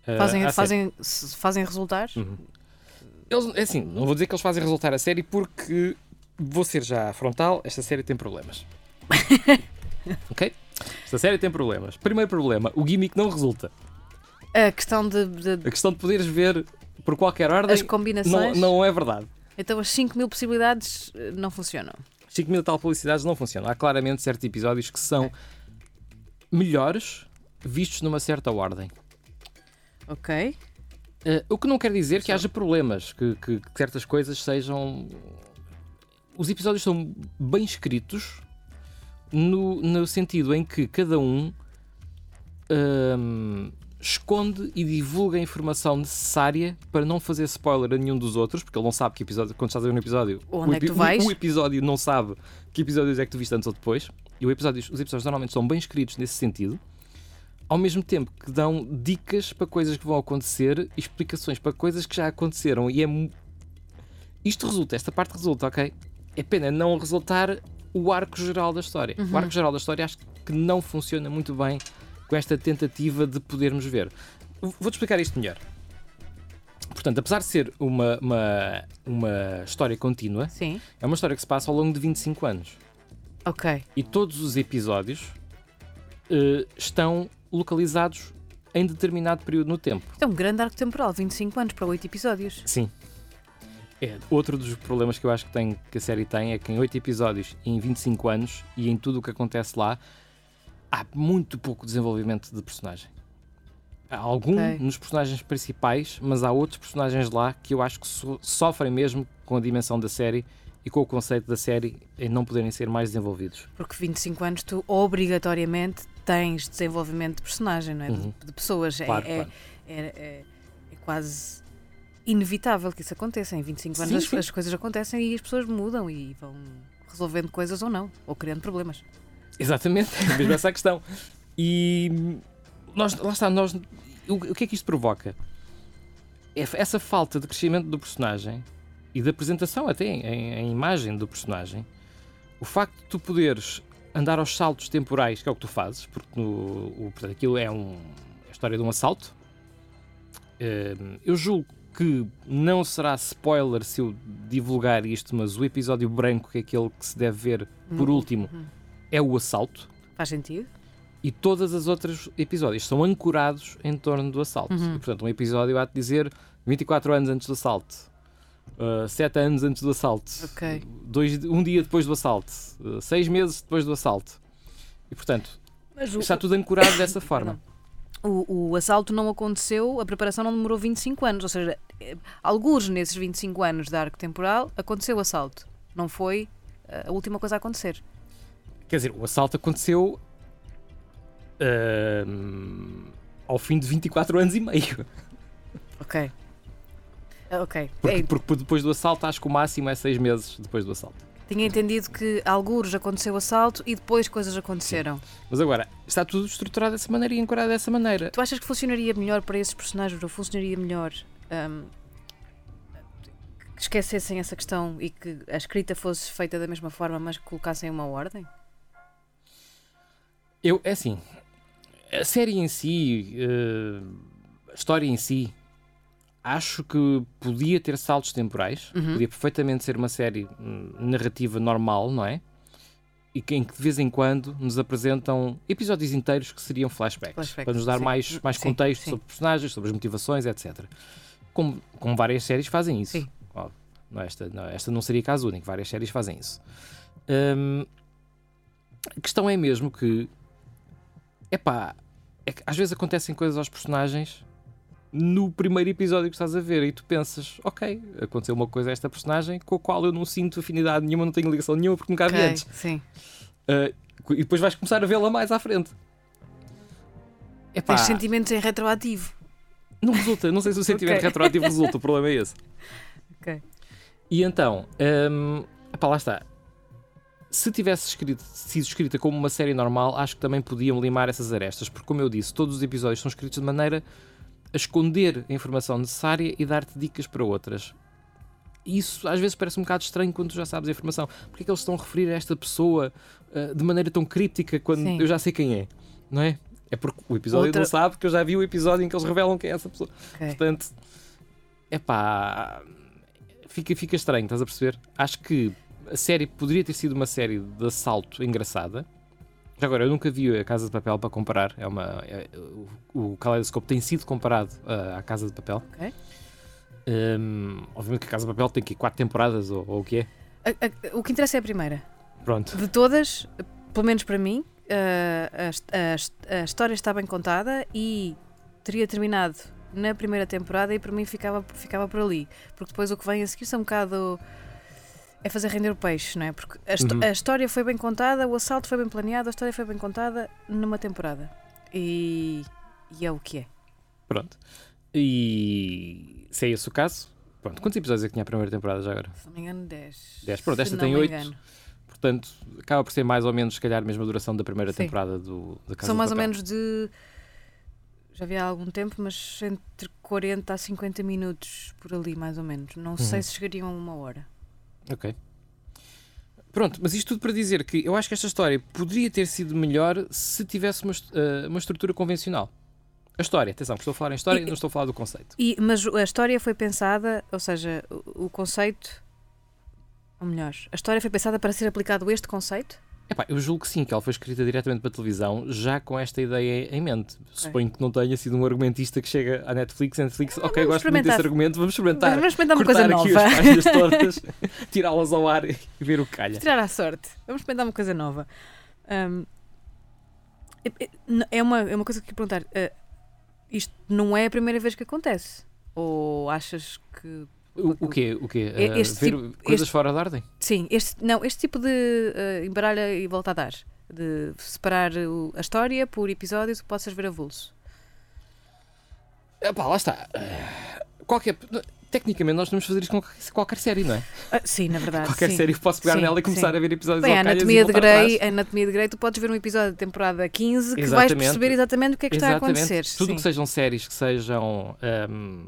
uh, Fazem, série. fazem, fazem resultar? Uhum. Eles, é assim, não vou dizer que eles fazem resultar a série porque vou ser já frontal, esta série tem problemas. ok? Esta série tem problemas. Primeiro problema, o gimmick não resulta. A questão de, de- A questão de poderes ver por qualquer ordem as não, combinações. não é verdade. Então as 5 mil possibilidades eh, não funcionam. 5 mil tal publicidades não funcionam. Há claramente certos episódios que são melhores vistos numa certa ordem. Ok. Eh, o que não quer dizer que haja problemas, que, que- que certas coisas sejam. Os episódios são bem escritos no, no sentido em que cada um hum, esconde e divulga a informação necessária para não fazer spoiler a nenhum dos outros, porque ele não sabe que episódio, quando estás a ver um episódio, Onde o, é que tu vais? o episódio não sabe que episódios é que tu viste antes ou depois. E o episódio- os episódios normalmente são bem escritos nesse sentido ao mesmo tempo que dão dicas para coisas que vão acontecer e explicações para coisas que já aconteceram. E é. Isto resulta, esta parte resulta, ok? É pena não resultar o arco geral da história. O arco geral da história acho que não funciona muito bem com esta tentativa de podermos ver. Vou-te explicar isto melhor. Portanto, apesar de ser uma, uma, uma história contínua, Sim. é uma história que se passa ao longo de 25 anos. Ok. E todos os episódios eh, estão localizados em determinado período no tempo. É um grande arco temporal, 25 anos para 8 episódios. Sim. É, outro dos problemas que eu acho que, tem, que a série tem é que em 8 episódios e em 25 anos e em tudo o que acontece lá há muito pouco desenvolvimento de personagem. Há algum Ok. nos personagens principais, mas há outros personagens lá que eu acho que so- sofrem mesmo com a dimensão da série e com o conceito da série em não poderem ser mais desenvolvidos. Porque 25 anos tu obrigatoriamente tens desenvolvimento de personagem, não é? De- Uhum. De, pessoas. É- Claro, é, claro. é, é- é quase inevitável que isso aconteça. Em 25 anos Sim, as, sim. as coisas acontecem e as pessoas mudam e vão resolvendo coisas ou não, ou criando problemas. Exatamente, é mesmo essa a questão. E nós, lá está, nós, o, o que é que isto provoca? É Essa falta de crescimento do personagem e de apresentação até em, em imagem do personagem, o facto de tu poderes andar aos saltos temporais, que é o que tu fazes, porque no, o, portanto, aquilo é, um, é a história de um assalto. Uh, eu julgo que não será spoiler se eu divulgar isto, mas o episódio branco, que é aquele que se deve ver por Uhum. último, é o assalto. Faz sentido? E todas as outras episódios são ancorados em torno do assalto. Uhum. E, portanto, um episódio há de dizer 24 anos antes do assalto, 7 anos antes do assalto, Ok. dois, um dia depois do assalto, 6 meses depois do assalto. E, portanto, o, está tudo ancorado dessa forma. o, o assalto não aconteceu, a preparação não demorou 25 anos, ou seja, alguns nesses 25 anos de arco temporal aconteceu o assalto. Não foi eh, a última coisa a acontecer. Quer dizer, o assalto aconteceu ahm, ao fim de 24 anos e meio. Ok. Ah, Ok. Porque, Ei, porque depois do assalto, acho que o máximo é 6 meses depois do assalto. tinha entendido que alguns aconteceu o assalto e depois coisas aconteceram. Mas agora, está tudo estruturado dessa maneira e ancorado dessa maneira. Tu achas que funcionaria melhor para esses personagens ou funcionaria melhor que esquecessem essa questão e que a escrita fosse feita da mesma forma, mas que colocassem uma ordem? Eu, é assim, a série em si, eh, a história em si, acho que podia ter saltos temporais, Uhum. podia perfeitamente ser uma série hum, narrativa normal, não é? E que, em que de vez em quando nos apresentam episódios inteiros que seriam flashbacks, Flashbacks, para nos dar sim. mais, mais Sim, contexto sim. sobre personagens, sobre as motivações, etc. Como, como várias séries fazem isso. Sim. Não, esta, não, esta não seria caso único, várias séries fazem isso. Hum, a questão é mesmo que epá, é que às vezes acontecem coisas aos personagens no primeiro episódio que estás a ver e tu pensas, ok, aconteceu uma coisa a esta personagem com a qual eu não sinto afinidade nenhuma, não tenho ligação nenhuma porque nunca a vi antes. Sim. Uh, e depois vais começar a vê-la mais à frente. Epá, Tens sentimentos em retroativo. Não resulta, não sei se o sentimento Ok. retroativo resulta, o problema é esse. Ok. E então, hum, epá, lá está. Se tivesse escrito- sido escrita como uma série normal, acho que também podiam limar essas arestas, porque, como eu disse, todos os episódios são escritos de maneira a esconder a informação necessária e dar-te dicas para outras. E Isso às vezes parece um bocado estranho quando tu já sabes a informação. Porque é que eles estão a referir a esta pessoa uh, de maneira tão críptica quando Sim. eu já sei quem é? Não é? É porque o episódio Outra- não sabe, porque eu já vi o episódio em que eles revelam quem é essa pessoa. Ok. Portanto, é pá, fica, fica estranho, estás a perceber? Acho que a série poderia ter sido uma série de assalto engraçada. Já agora, eu nunca vi a Casa de Papel para comparar. É uma, é- o, o Kaleidoscope tem sido comparado ah, à Casa de Papel. Ok. Hum, obviamente que a Casa de Papel tem aqui quatro temporadas, ou, ou o que é. A- a- o que interessa é a primeira. Pronto. De todas, pelo menos para mim, a, a a história está bem contada e teria terminado na primeira temporada e para mim ficava, ficava por ali. Porque depois o que vem a seguir são um bocado. É fazer render o peixe, não é? Porque a, Uhum. a história foi bem contada, o assalto foi bem planeado, a história foi bem contada numa temporada. E, e é o que é. Pronto. E se é esse o caso, pronto. Quantos episódios é que tinha a primeira temporada já agora? Se não me engano, 10. 10. Pronto, esta tem me 8. engano. Portanto, acaba por ser mais ou menos, se calhar, a mesma duração da primeira Sim. temporada do, da Casa São mais ou menos de. Já vi há algum tempo, mas entre 40 a 50 minutos por ali, mais ou menos. Não sei Uhum. se chegariam a uma hora. Ok. Pronto, mas isto tudo para dizer que eu acho que esta história poderia ter sido melhor se tivesse uma, eh, uma estrutura convencional. A história, atenção, que estou a falar em história e E- não estou a falar do conceito. E, mas a história foi pensada, ou seja, o, o conceito. Ou melhor, a história foi pensada para ser aplicado este conceito? Epá, eu julgo que sim, que ela foi escrita diretamente para a televisão, já com esta ideia em mente. Suponho que não tenha sido um argumentista que chega à Netflix Netflix, ok, gosto muito desse argumento, vamos experimentar. Vamos experimentar uma coisa aqui nova. tirá-las ao ar e ver o que calha. Tirar à sorte. Vamos experimentar uma coisa nova. Ahm, é- uma, é uma coisa que eu queria perguntar. ah, isto não é a primeira vez que acontece? Ou achas que. O, o quê? O quê? Este ver tipo- coisas este- fora da ordem? Sim, este, não, este tipo de ah, embaralha e volta a dar. De separar o- a história por episódios que possas ver avulso. Epá, lá está. Ah, Qualquer... Tecnicamente, nós podemos fazer isto com qualquer- série, não é? Ah, sim, na verdade. Qualquer sim. série que posso pegar Sim, nela e começar sim. a ver episódios Bem, Anatomia de Grey, Anatomia de Grey, tu podes ver um episódio da temporada 15 que vais Exatamente. perceber exatamente o que é que está a acontecer. Tudo sim. que sejam séries que sejam, um,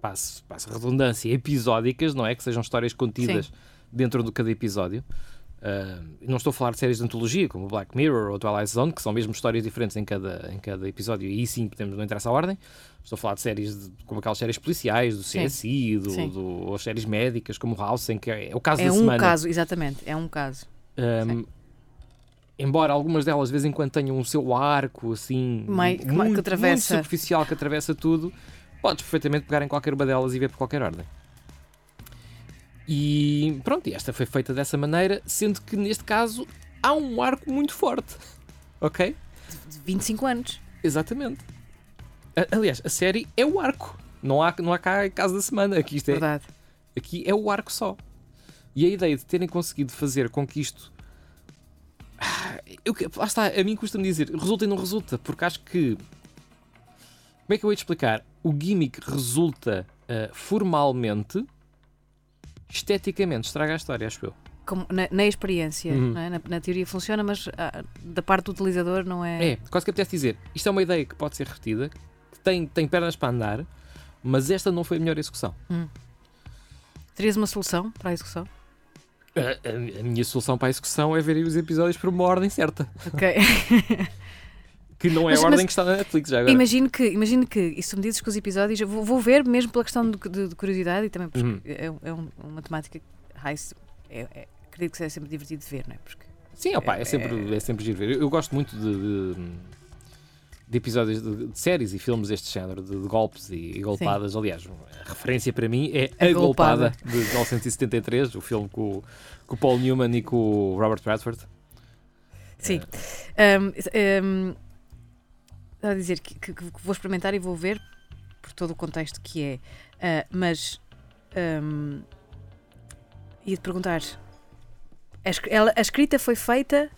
passo, passo redundância, episódicas, não é? Que sejam histórias contidas dentro de cada episódio. Uh, não estou a falar de séries de antologia como Black Mirror ou Twilight Zone, que são mesmo histórias diferentes em cada, em cada episódio, e aí sim podemos não entrar essa ordem. Estou a falar de séries de, como aquelas séries policiais, do CSI, do, do, ou séries médicas como House, em que é, é o caso é da um semana. É um caso, exatamente, é um caso. Um, embora algumas delas de vez em quando tenham o seu arco assim muito, que atravessa. muito superficial que atravessa tudo, podes perfeitamente pegar em qualquer uma delas e ver por qualquer ordem. E pronto, e esta foi feita dessa maneira, sendo que neste caso há um arco muito forte. Ok? De 25 anos. Exatamente. Aliás, a série é o arco. Não há, não há cá caso da semana. Aqui, isto é, Verdade. aqui é o arco só. E a ideia de terem conseguido fazer com que isto. Eu, lá está, a mim custa-me dizer, resulta e não resulta, porque acho que. Como é que eu ia te explicar? O gimmick resulta uh, formalmente, esteticamente estraga a história, acho eu. Como na, na experiência, Uhum. é? na, na teoria funciona, mas ah, da parte do utilizador não é. É, quase que apetece dizer, isto é uma ideia que pode ser repetida, que tem, tem pernas para andar, mas esta não foi a melhor execução. Terias uma solução para a execução? A, a- a minha solução para a execução é ver os episódios por uma ordem certa, Ok. que não é Mas- a ordem mas- que está na Netflix já agora. imagino que, imagino que, e se me dizes que os episódios, eu vou, vou ver mesmo pela questão de, de- de curiosidade e também porque Uhum. é, é um- uma temática high, é, é, acredito que seja sempre divertido de ver, não é? Porque Sim, opa, é, sempre, é sempre giro ver. Eu, eu gosto muito de, de, de episódios de, de séries e filmes deste género, de, de golpes e, e golpadas. Aliás, a referência para mim é A A, Golpada. Golpada, de 1973, o filme com, o- com o Paul Newman e com o Robert Redford. Sim. Ahm, ahm, Estava a dizer que, que- que vou experimentar e vou ver por todo o contexto que é. Ah, mas ahm, ia-te perguntar: a, ela- a escrita foi feita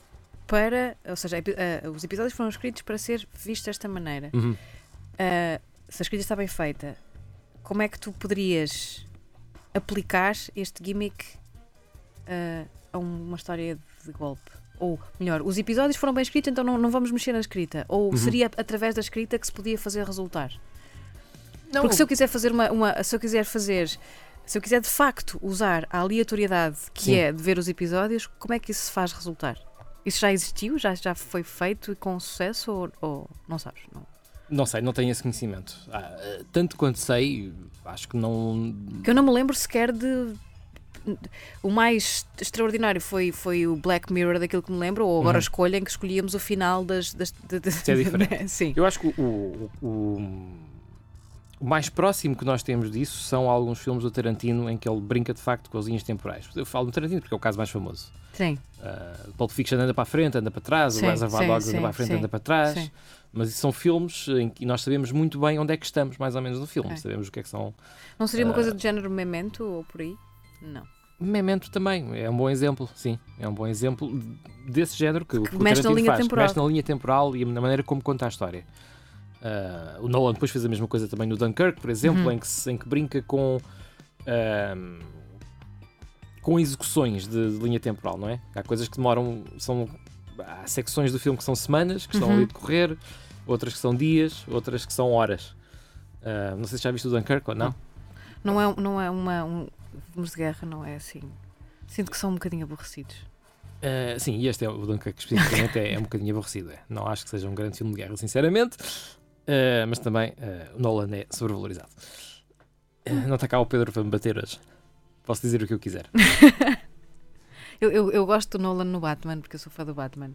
para. Ou seja, epi- ah, os episódios foram escritos para ser vistos desta maneira. Uhum. Ah, se a escrita está bem feita, como é que tu poderias aplicar este gimmick ah, a uma história de golpe? Ou, melhor, os episódios foram bem escritos, então não, não vamos mexer na escrita. Ou Uhum. seria através da escrita que se podia fazer resultar? Não, Porque se eu quiser fazer uma, uma- se eu quiser fazer, se eu quiser de facto usar a aleatoriedade que Sim. é de ver os episódios, como é que isso se faz resultar? Isso já existiu? Já, já foi feito e com sucesso? Ou, ou não sabes? Não. não sei, não tenho esse conhecimento. Ah, tanto quanto sei, acho que não. Que eu não me lembro sequer de. O mais extraordinário foi, foi o Black Mirror, daquilo que me lembro, ou agora Uhum. a escolha em que escolhíamos o final das. das de, de- Isso é diferente. Sim. Eu acho que o, o, o- mais próximo que nós temos disso são alguns filmes do Tarantino em que ele brinca de facto com as linhas temporais. Eu falo do Tarantino porque é o caso mais famoso. Sim. Uh, Pulp Fiction anda para a frente, anda para trás, Sim, o Reservoir sim, Dogs anda sim, para a frente, sim, anda para trás. sim. Mas são filmes em que nós sabemos muito bem onde é que estamos, mais ou menos, no filme. Ok. Sabemos o que é que são. Não seria uma Ah. coisa do género memento ou por aí? Não. Memento também é um bom exemplo, sim. É um bom exemplo desse género que, Que o mexe na linha faz, temporal. mexe na linha temporal e na maneira como conta a história. Uh, o Nolan depois fez a mesma coisa também no Dunkirk, por exemplo, Uhum. em, que, em que brinca com. ahm, com execuções de, de linha temporal, não é? Há coisas que demoram. São, há secções do filme que são semanas, que estão Uhum. ali a decorrer, outras que são dias, outras que são horas. Ah, não sei se já viste o Dunkirk ou não. Não é, não é uma. Um, filmes de guerra, não é assim. Sinto que são um bocadinho aborrecidos. Uh, sim, e este é o Dunkirk especificamente é, é um bocadinho aborrecido. é. Não acho que seja um grande filme de guerra, sinceramente, Uh, mas também uh, o Nolan é sobrevalorizado. Não está cá o Pedro para me bater hoje. Posso dizer o que eu quiser. Eu, eu, eu gosto do Nolan no Batman, porque eu sou fã do Batman.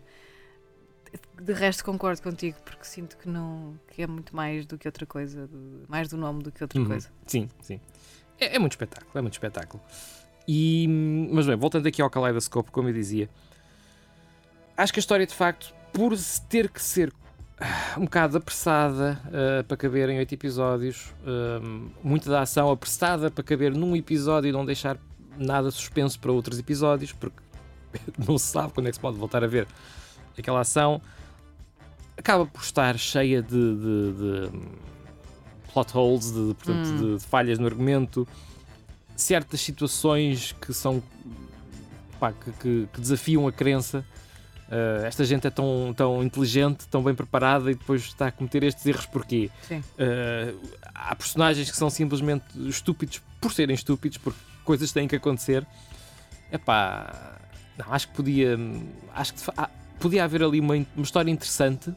De resto concordo contigo, porque sinto que não que é muito mais do que outra coisa, do- mais do nome do que outra Uhum. coisa. Sim, sim. É, é muito espetáculo, é muito espetáculo. E, mas bem, voltando aqui ao Kaleidoscope, como eu dizia, acho que a história de facto, por ter que ser ah, um bocado apressada ah, para caber em oito episódios, ah, muita da ação apressada para caber num episódio e não deixar nada suspenso para outros episódios, porque não se sabe quando é que se pode voltar a ver aquela ação, acaba por estar cheia de, de- de plot holes, de, portanto, Hum. de- de falhas no argumento, certas situações que são pá, que, que- que desafiam a crença. Uh, esta gente é tão, tão inteligente, tão bem preparada e depois está a cometer estes erros porquê? Uh, há personagens que são simplesmente estúpidos por serem estúpidos, porque coisas têm que acontecer. Epá, Não, acho que podia. Acho que ah, podia haver ali uma, uma história interessante,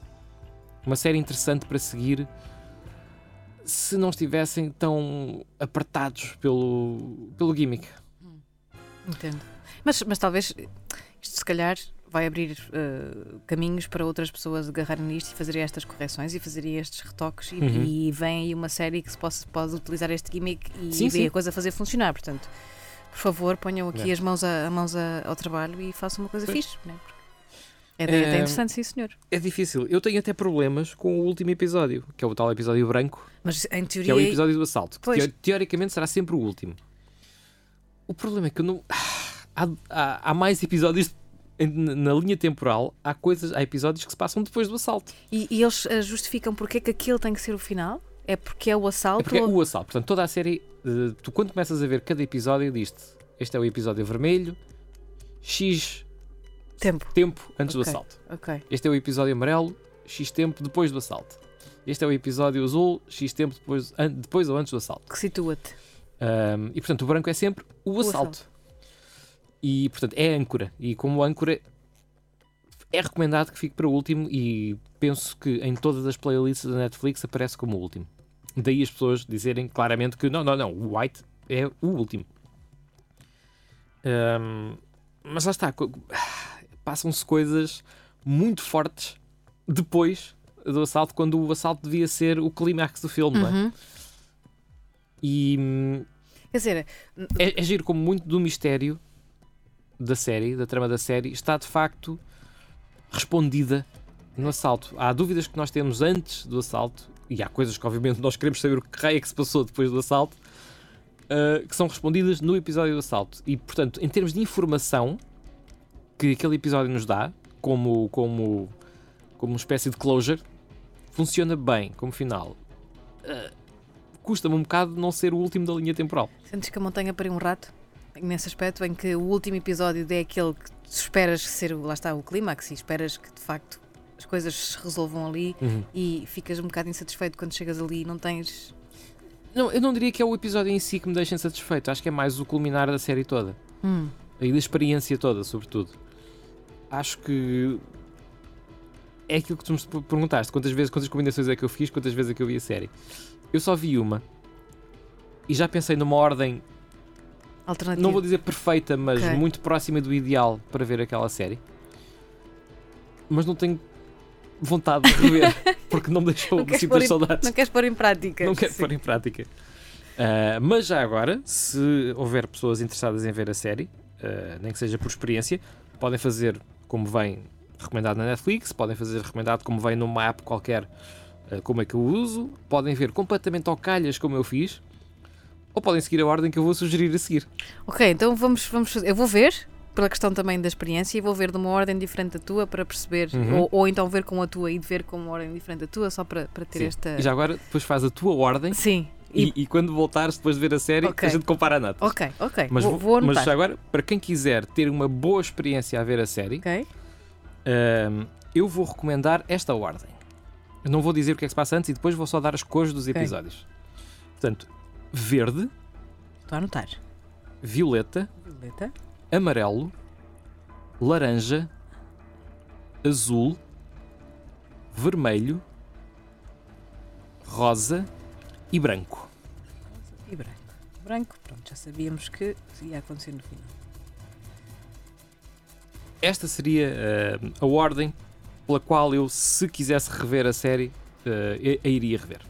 uma série interessante para seguir, se não estivessem tão apertados pelo, pelo gimmick. Entendo. Mas, mas talvez isto se calhar vai abrir eh, caminhos para outras pessoas agarrarem nisto e fazerem estas correções e fazerem estes retoques e, Uhum. e vem aí uma série que se possa, pode utilizar este gimmick e Sim, ver sim. a coisa fazer funcionar. Portanto, por favor, ponham aqui É. as mãos, a, a mãos a- ao trabalho e façam uma coisa Pois. fixe. Né? É até É, interessante, sim senhor. É difícil. Eu tenho até problemas com o último episódio, que é o tal episódio branco, Mas em que é teoria. o episódio do assalto. que Pois. teo- teoricamente será sempre o último. O problema é que eu não. Há, há- há mais episódios na linha temporal, há coisas, há episódios que se passam depois do assalto. E, e eles eh, justificam porque é que aquele tem que ser o final? É porque é o assalto? É porque é ou- o assalto. Portanto, toda a série, eh, tu quando começas a ver cada episódio, diz-te: este é o episódio vermelho, X Tempo. tempo antes do Ok. assalto. Ok. Este é o episódio amarelo, X tempo depois do assalto. Este é o episódio azul, X tempo depois, an- depois ou antes do assalto. Que situa-te. Um, e portanto, o branco é sempre o, assalto. E portanto, é âncora. E como âncora, é recomendado que fique para o último. E penso que em todas as playlists da Netflix aparece como o último. Daí as pessoas dizerem claramente que não, não, não, o White é o último. Um, mas lá está, passam-se coisas muito fortes depois do assalto, quando o assalto devia ser o clímax do filme, não é? Uhum. E Quer dizer, é, é giro como muito do mistério da série, da trama da série, está de facto respondida no assalto. Há dúvidas que nós temos antes do assalto, e há coisas que obviamente nós queremos saber o que raio é que se passou depois do assalto, ah, que são respondidas no episódio do assalto. E portanto, em termos de informação que aquele episódio nos dá, como, como, como uma espécie de closure, funciona bem como final. Ah, Custa-me um bocado não ser o último da linha temporal. sentes que a montanha pariu um rato? Nesse aspecto em que o último episódio é aquele que esperas ser, lá está, o clímax e esperas que de facto as coisas se resolvam ali e ficas um bocado insatisfeito quando chegas ali e não tens. Não, eu não diria que é o episódio em si que me deixa insatisfeito. Acho que é mais o culminar da série toda. Hum, E da experiência toda, sobretudo. Acho que. É aquilo que tu me perguntaste. Quantas vezes, quantas combinações é que eu fiz, quantas vezes é que eu vi a série. Eu só vi uma. E já pensei numa ordem, alternativa. não vou dizer perfeita, mas Ok. muito próxima do ideal para ver aquela série. Mas não tenho vontade de rever, porque não me deixou Não pôr em- saudades. Não queres pôr em prática. Não quero Sim. pôr em prática. Ah, mas já agora, se houver pessoas interessadas em ver a série, ah, nem que seja por experiência, podem fazer como vem recomendado na Netflix, podem fazer recomendado como vem numa app qualquer, ah, como é que eu uso, podem ver completamente ao calhas como eu fiz, ou podem seguir a ordem que eu vou sugerir a seguir. Ok, então vamos, vamos fazer. Eu vou ver, pela questão também da experiência, e vou ver de uma ordem diferente da tua para perceber, Uhum. ou, ou então ver com a tua e de ver com uma ordem diferente da tua, só para, para ter Sim. esta. E já agora, depois faz a tua ordem Sim. E- e, e quando voltares depois de ver a série, Ok. a gente compara a nota. Ok, ok. Mas, vou, vou- mas já agora, para quem quiser ter uma boa experiência a ver a série, Ok. Ahm, eu vou recomendar esta ordem. Eu não vou dizer o que é que se passa antes e depois vou só dar as cores dos Ok. episódios. Portanto, verde, Estou a anotar. violeta, Violeta. amarelo, laranja, azul, vermelho, rosa e branco. Branco. Pronto, já sabíamos que ia acontecer no final. Esta seria ahm, a ordem pela qual eu, se quisesse rever a série, ah, a, a iria rever.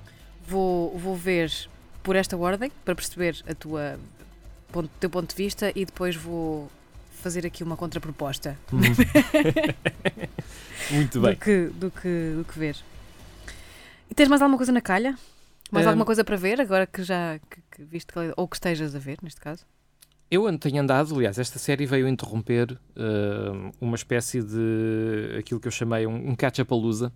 Vou, vou ver por esta ordem para perceber a tua ponto, teu ponto de vista e depois vou fazer aqui uma contraproposta Muito do bem. que, do, que, do que ver. E tens mais alguma coisa na calha? Mais Ahm. alguma coisa para ver agora que já que, que viste que- ou que estejas a ver neste caso? Eu ando- tenho andado, aliás, esta série veio interromper ah, uma espécie de aquilo que eu chamei um, um catch-up-a-lusa,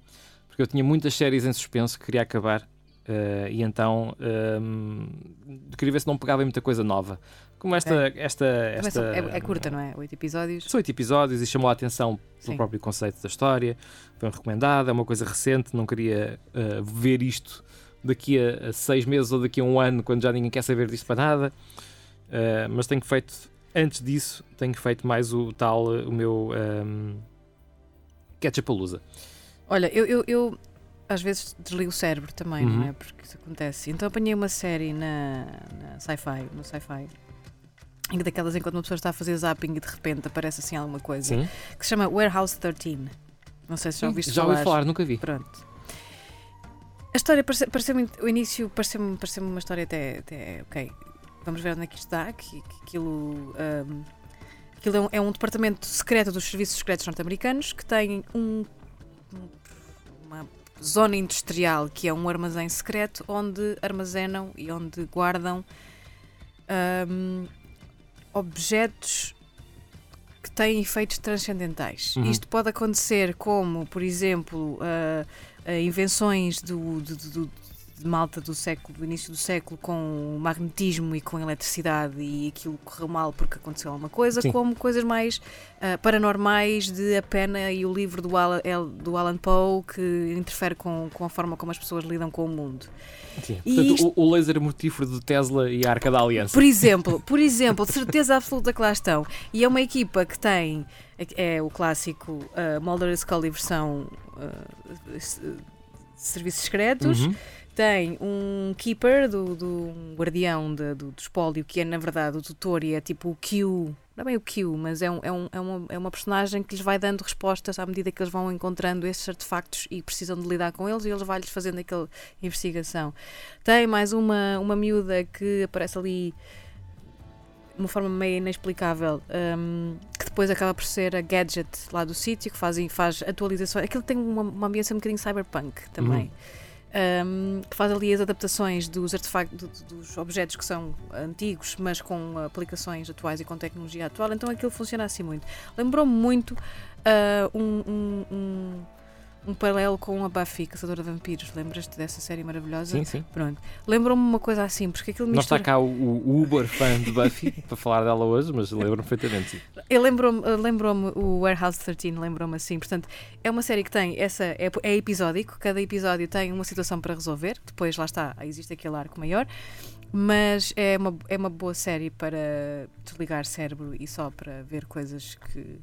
porque eu tinha muitas séries em suspenso que queria acabar ah, e então ah, queria ver se não pegava em muita coisa nova. Como esta. esta, Começa- esta é, é curta, não é? Oito episódios. São oito episódios e chamou a atenção pelo Sim. próprio conceito da história. Foi recomendado, é uma coisa recente, não queria ah, ver isto daqui a, a seis meses ou daqui a um ano, quando já ninguém quer saber disto para nada. Ah, mas tenho feito antes disso, tenho feito mais o tal, o meu um, Ketchupalusa. Olha, eu, eu, eu às vezes desligo o cérebro também, Uhum. não é? Porque isso acontece. Então apanhei uma série na, na sci-fi, no sci-fi. Ainda daquelas em quando uma pessoa está a fazer zapping e de repente aparece assim alguma coisa. Sim. Que se chama Warehouse 13. Não sei se já ouviste Já falar. ouvi falar, nunca vi. Pronto. A história parece- pareceu-me, o início pareceu-me pareceu uma história até, até, ok, vamos ver onde é que isto dá, que, que aquilo, ahm, aquilo é, um, é um departamento secreto dos serviços secretos norte-americanos que tem um, um- uma zona industrial que é um armazém secreto onde armazenam e onde guardam ahm, objetos que têm efeitos transcendentais. Uhum. Isto pode acontecer como, por exemplo, ah, invenções do, do- do- de malta do século, do início do século com magnetismo e com eletricidade e aquilo correu mal porque aconteceu alguma coisa, Sim. como coisas mais ah, paranormais de A Pena e o livro do Alan, do Alan Poe que interfere com, com a forma como as pessoas lidam com o mundo. Sim. Portanto, isto- o, o laser mortífero de Tesla e a Arca da Aliança. Por exemplo, por exemplo, de certeza absoluta que lá estão. E é uma equipa que tem é o clássico uh, Mulder e Scully versão uh, serviços secretos. Uhum. Tem um keeper do, do um guardião de- do, do espólio que é na verdade o tutor e é tipo o Q. Não é bem o Q, mas é, um, é, um, é, uma, é uma personagem que lhes vai dando respostas à medida que eles vão encontrando esses artefactos e precisam de lidar com eles e eles vai-lhes fazendo aquela investigação. Tem mais uma, uma miúda que aparece ali de uma forma meio inexplicável, hum, que depois acaba por ser a gadget lá do sítio, que faz, faz atualizações. Aquilo tem uma, uma ambiência um bocadinho cyberpunk também. hum, que faz ali as adaptações dos artefactos, do- dos objetos que são antigos, mas com aplicações atuais e com tecnologia atual. Então aquilo funciona assim muito. Lembrou-me muito um, um, um, paralelo com a Buffy, Caçadora de Vampiros. Lembras-te dessa série maravilhosa? Sim, sim. Pronto. Lembrou-me uma coisa assim, porque aquilo Não está mistura... cá o, o Uber fã de Buffy para falar dela hoje, mas lembro-me perfeitamente. sim. Eu lembrou-me lembrou o Warehouse 13, lembrou-me assim. Portanto, é uma série que tem essa. É, é episódico, cada episódio tem uma situação para resolver. Depois, lá está, existe aquele arco maior. Mas é uma, é uma boa série para desligar cérebro e só para ver coisas que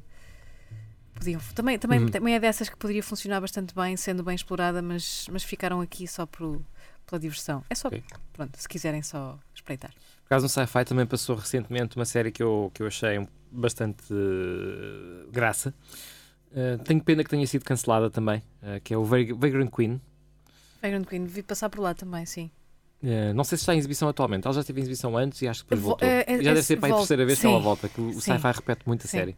podiam. Também, também, Uhum. também é dessas que poderia funcionar bastante bem, sendo bem explorada, mas, mas ficaram aqui só por, pela diversão. É só, Ok. pronto, se quiserem só espreitar. Por acaso no Sci-Fi também passou recentemente uma série que eu, que eu achei bastante eh, graça. Eh, tenho pena que tenha sido cancelada também, eh, que é o Vag- Vagrant Queen. Vagrant Queen, vi passar por lá também, sim. Eh, não sei se está em exibição atualmente. Ela já esteve em exibição antes e acho que depois Vo- voltou. é- é- já deve é- ser para a terceira vez que sim. ela volta, que o. Sci-Fi repete muito a Sim. série.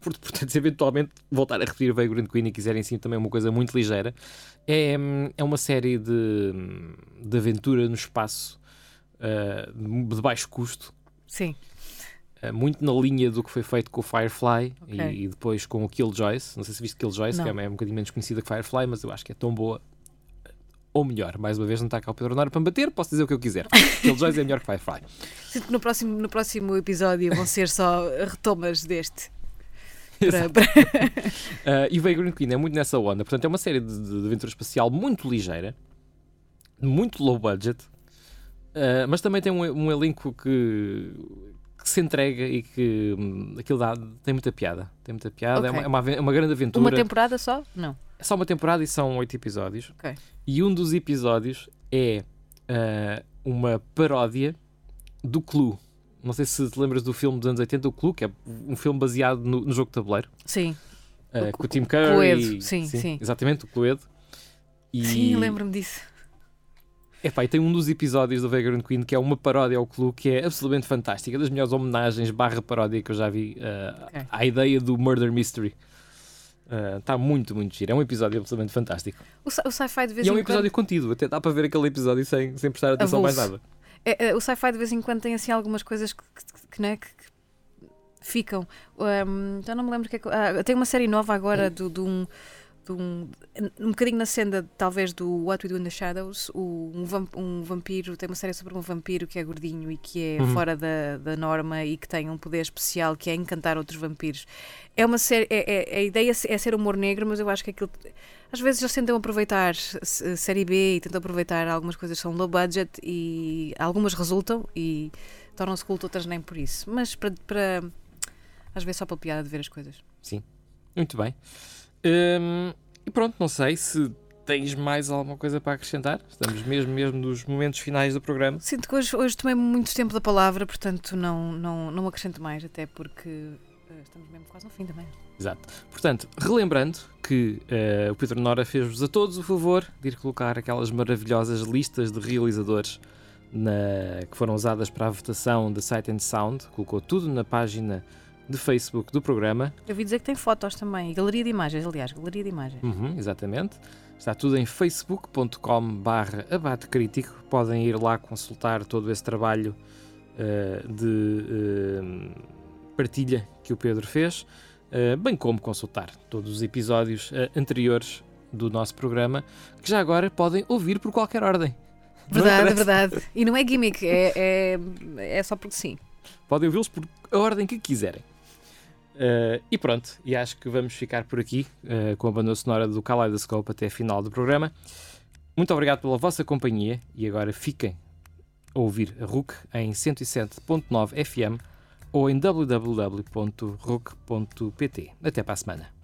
Por- Portanto, se eventualmente voltar a repetir Vagrant Queen e quiserem sim também uma coisa muito ligeira, é, é uma série de, de aventura no espaço eh, de baixo custo, Sim. eh, muito na linha do que foi feito com o Firefly e- Ok. e, depois com o Killjoys. Não sei se viste Killjoys, que é, é um bocadinho menos conhecida que Firefly, mas eu acho que é tão boa. Ou melhor, mais uma vez não está cá o Pedro Honório para me bater, posso dizer o que eu quiser. Killjoys é melhor que Firefly. Sinto que no próximo, no próximo episódio vão ser só retomas deste. Para- para- Uh, e Vagrant Queen é muito nessa onda. Portanto, é uma série de, de- aventura espacial muito ligeira, muito low budget, uh, mas também tem um, um elenco que, que se entrega e que hum, aquilo dá, tem muita piada. Tem muita piada, é, Ok. uma, é uma é uma grande aventura. Uma temporada só? Não. É só uma temporada e são oito episódios. Ok. E um dos episódios é uh, uma paródia do Clue. Não sei se te lembras do filme dos anos 80, o Clue, que é um filme baseado no, no jogo de tabuleiro. Sim. Uh, O- com o Tim Curry. Cluedo, sim, sim. Exatamente, o Cluedo. E, Sim, lembro-me disso. Epá, e tem um dos episódios do Vagrant Queen que é uma paródia ao Clue que é absolutamente fantástica, das melhores homenagens barra paródia que eu já vi uh, Ok. à ideia do Murder Mystery. Está muito, muito giro. É um episódio absolutamente fantástico. O, o sci-fi de vez E é um em episódio quando. contido, até dá para ver aquele episódio sem, sem prestar atenção a mais nada. É, é, o sci-fi de vez em quando tem assim algumas coisas que, que, que, né, que- ficam. Um, já não me lembro o que é que. Ah, tem uma série nova agora do, de um. De um, um bocadinho na senda, talvez, do What We Do in the Shadows. O, um, vam- um vampiro, tem uma série sobre um vampiro que é gordinho e que é Uhum. fora da, da norma e que tem um poder especial que é encantar outros vampiros. É uma série. É, é- a ideia é ser humor negro, mas eu acho que aquilo. Às vezes eles tentam aproveitar série B e tentam aproveitar algumas coisas que são low budget e algumas resultam, e, tornam-se culto, outras nem por isso. Mas para, para às vezes só pela piada de ver as coisas. Muito bem. Hum, e pronto, não sei se tens mais alguma coisa para acrescentar. Estamos mesmo, mesmo nos momentos finais do programa. Sinto que hoje, hoje tomei muito tempo da palavra, portanto não, não, não acrescento mais, até porque eh, estamos mesmo quase no fim também. Exato. Portanto, relembrando que eh, o Pedro Nora fez-vos a todos o favor de ir colocar aquelas maravilhosas listas de realizadores na- que foram usadas para a votação de Sight and Sound, colocou tudo na página de Facebook do programa. Eu ouvi dizer que tem fotos também, galeria de imagens, aliás, galeria de imagens. Uhum, exatamente. Está tudo em facebook.com barra abate crítico. Podem ir lá consultar todo esse trabalho eh, de eh, partilha que o Pedro fez, eh, bem como consultar todos os episódios anteriores do nosso programa, que já agora podem ouvir por qualquer ordem. Verdade, verdade. E não é gimmick, é, é, é só porque sim. Podem ouvi-los por a ordem que quiserem. Eh, e pronto, e acho que vamos ficar por aqui eh, com a banda sonora do Kaleidoscope até a final do programa. Muito obrigado pela vossa companhia e agora fiquem a ouvir a RUC em 107.9 FM ou em www.ruc.pt. Até para a semana.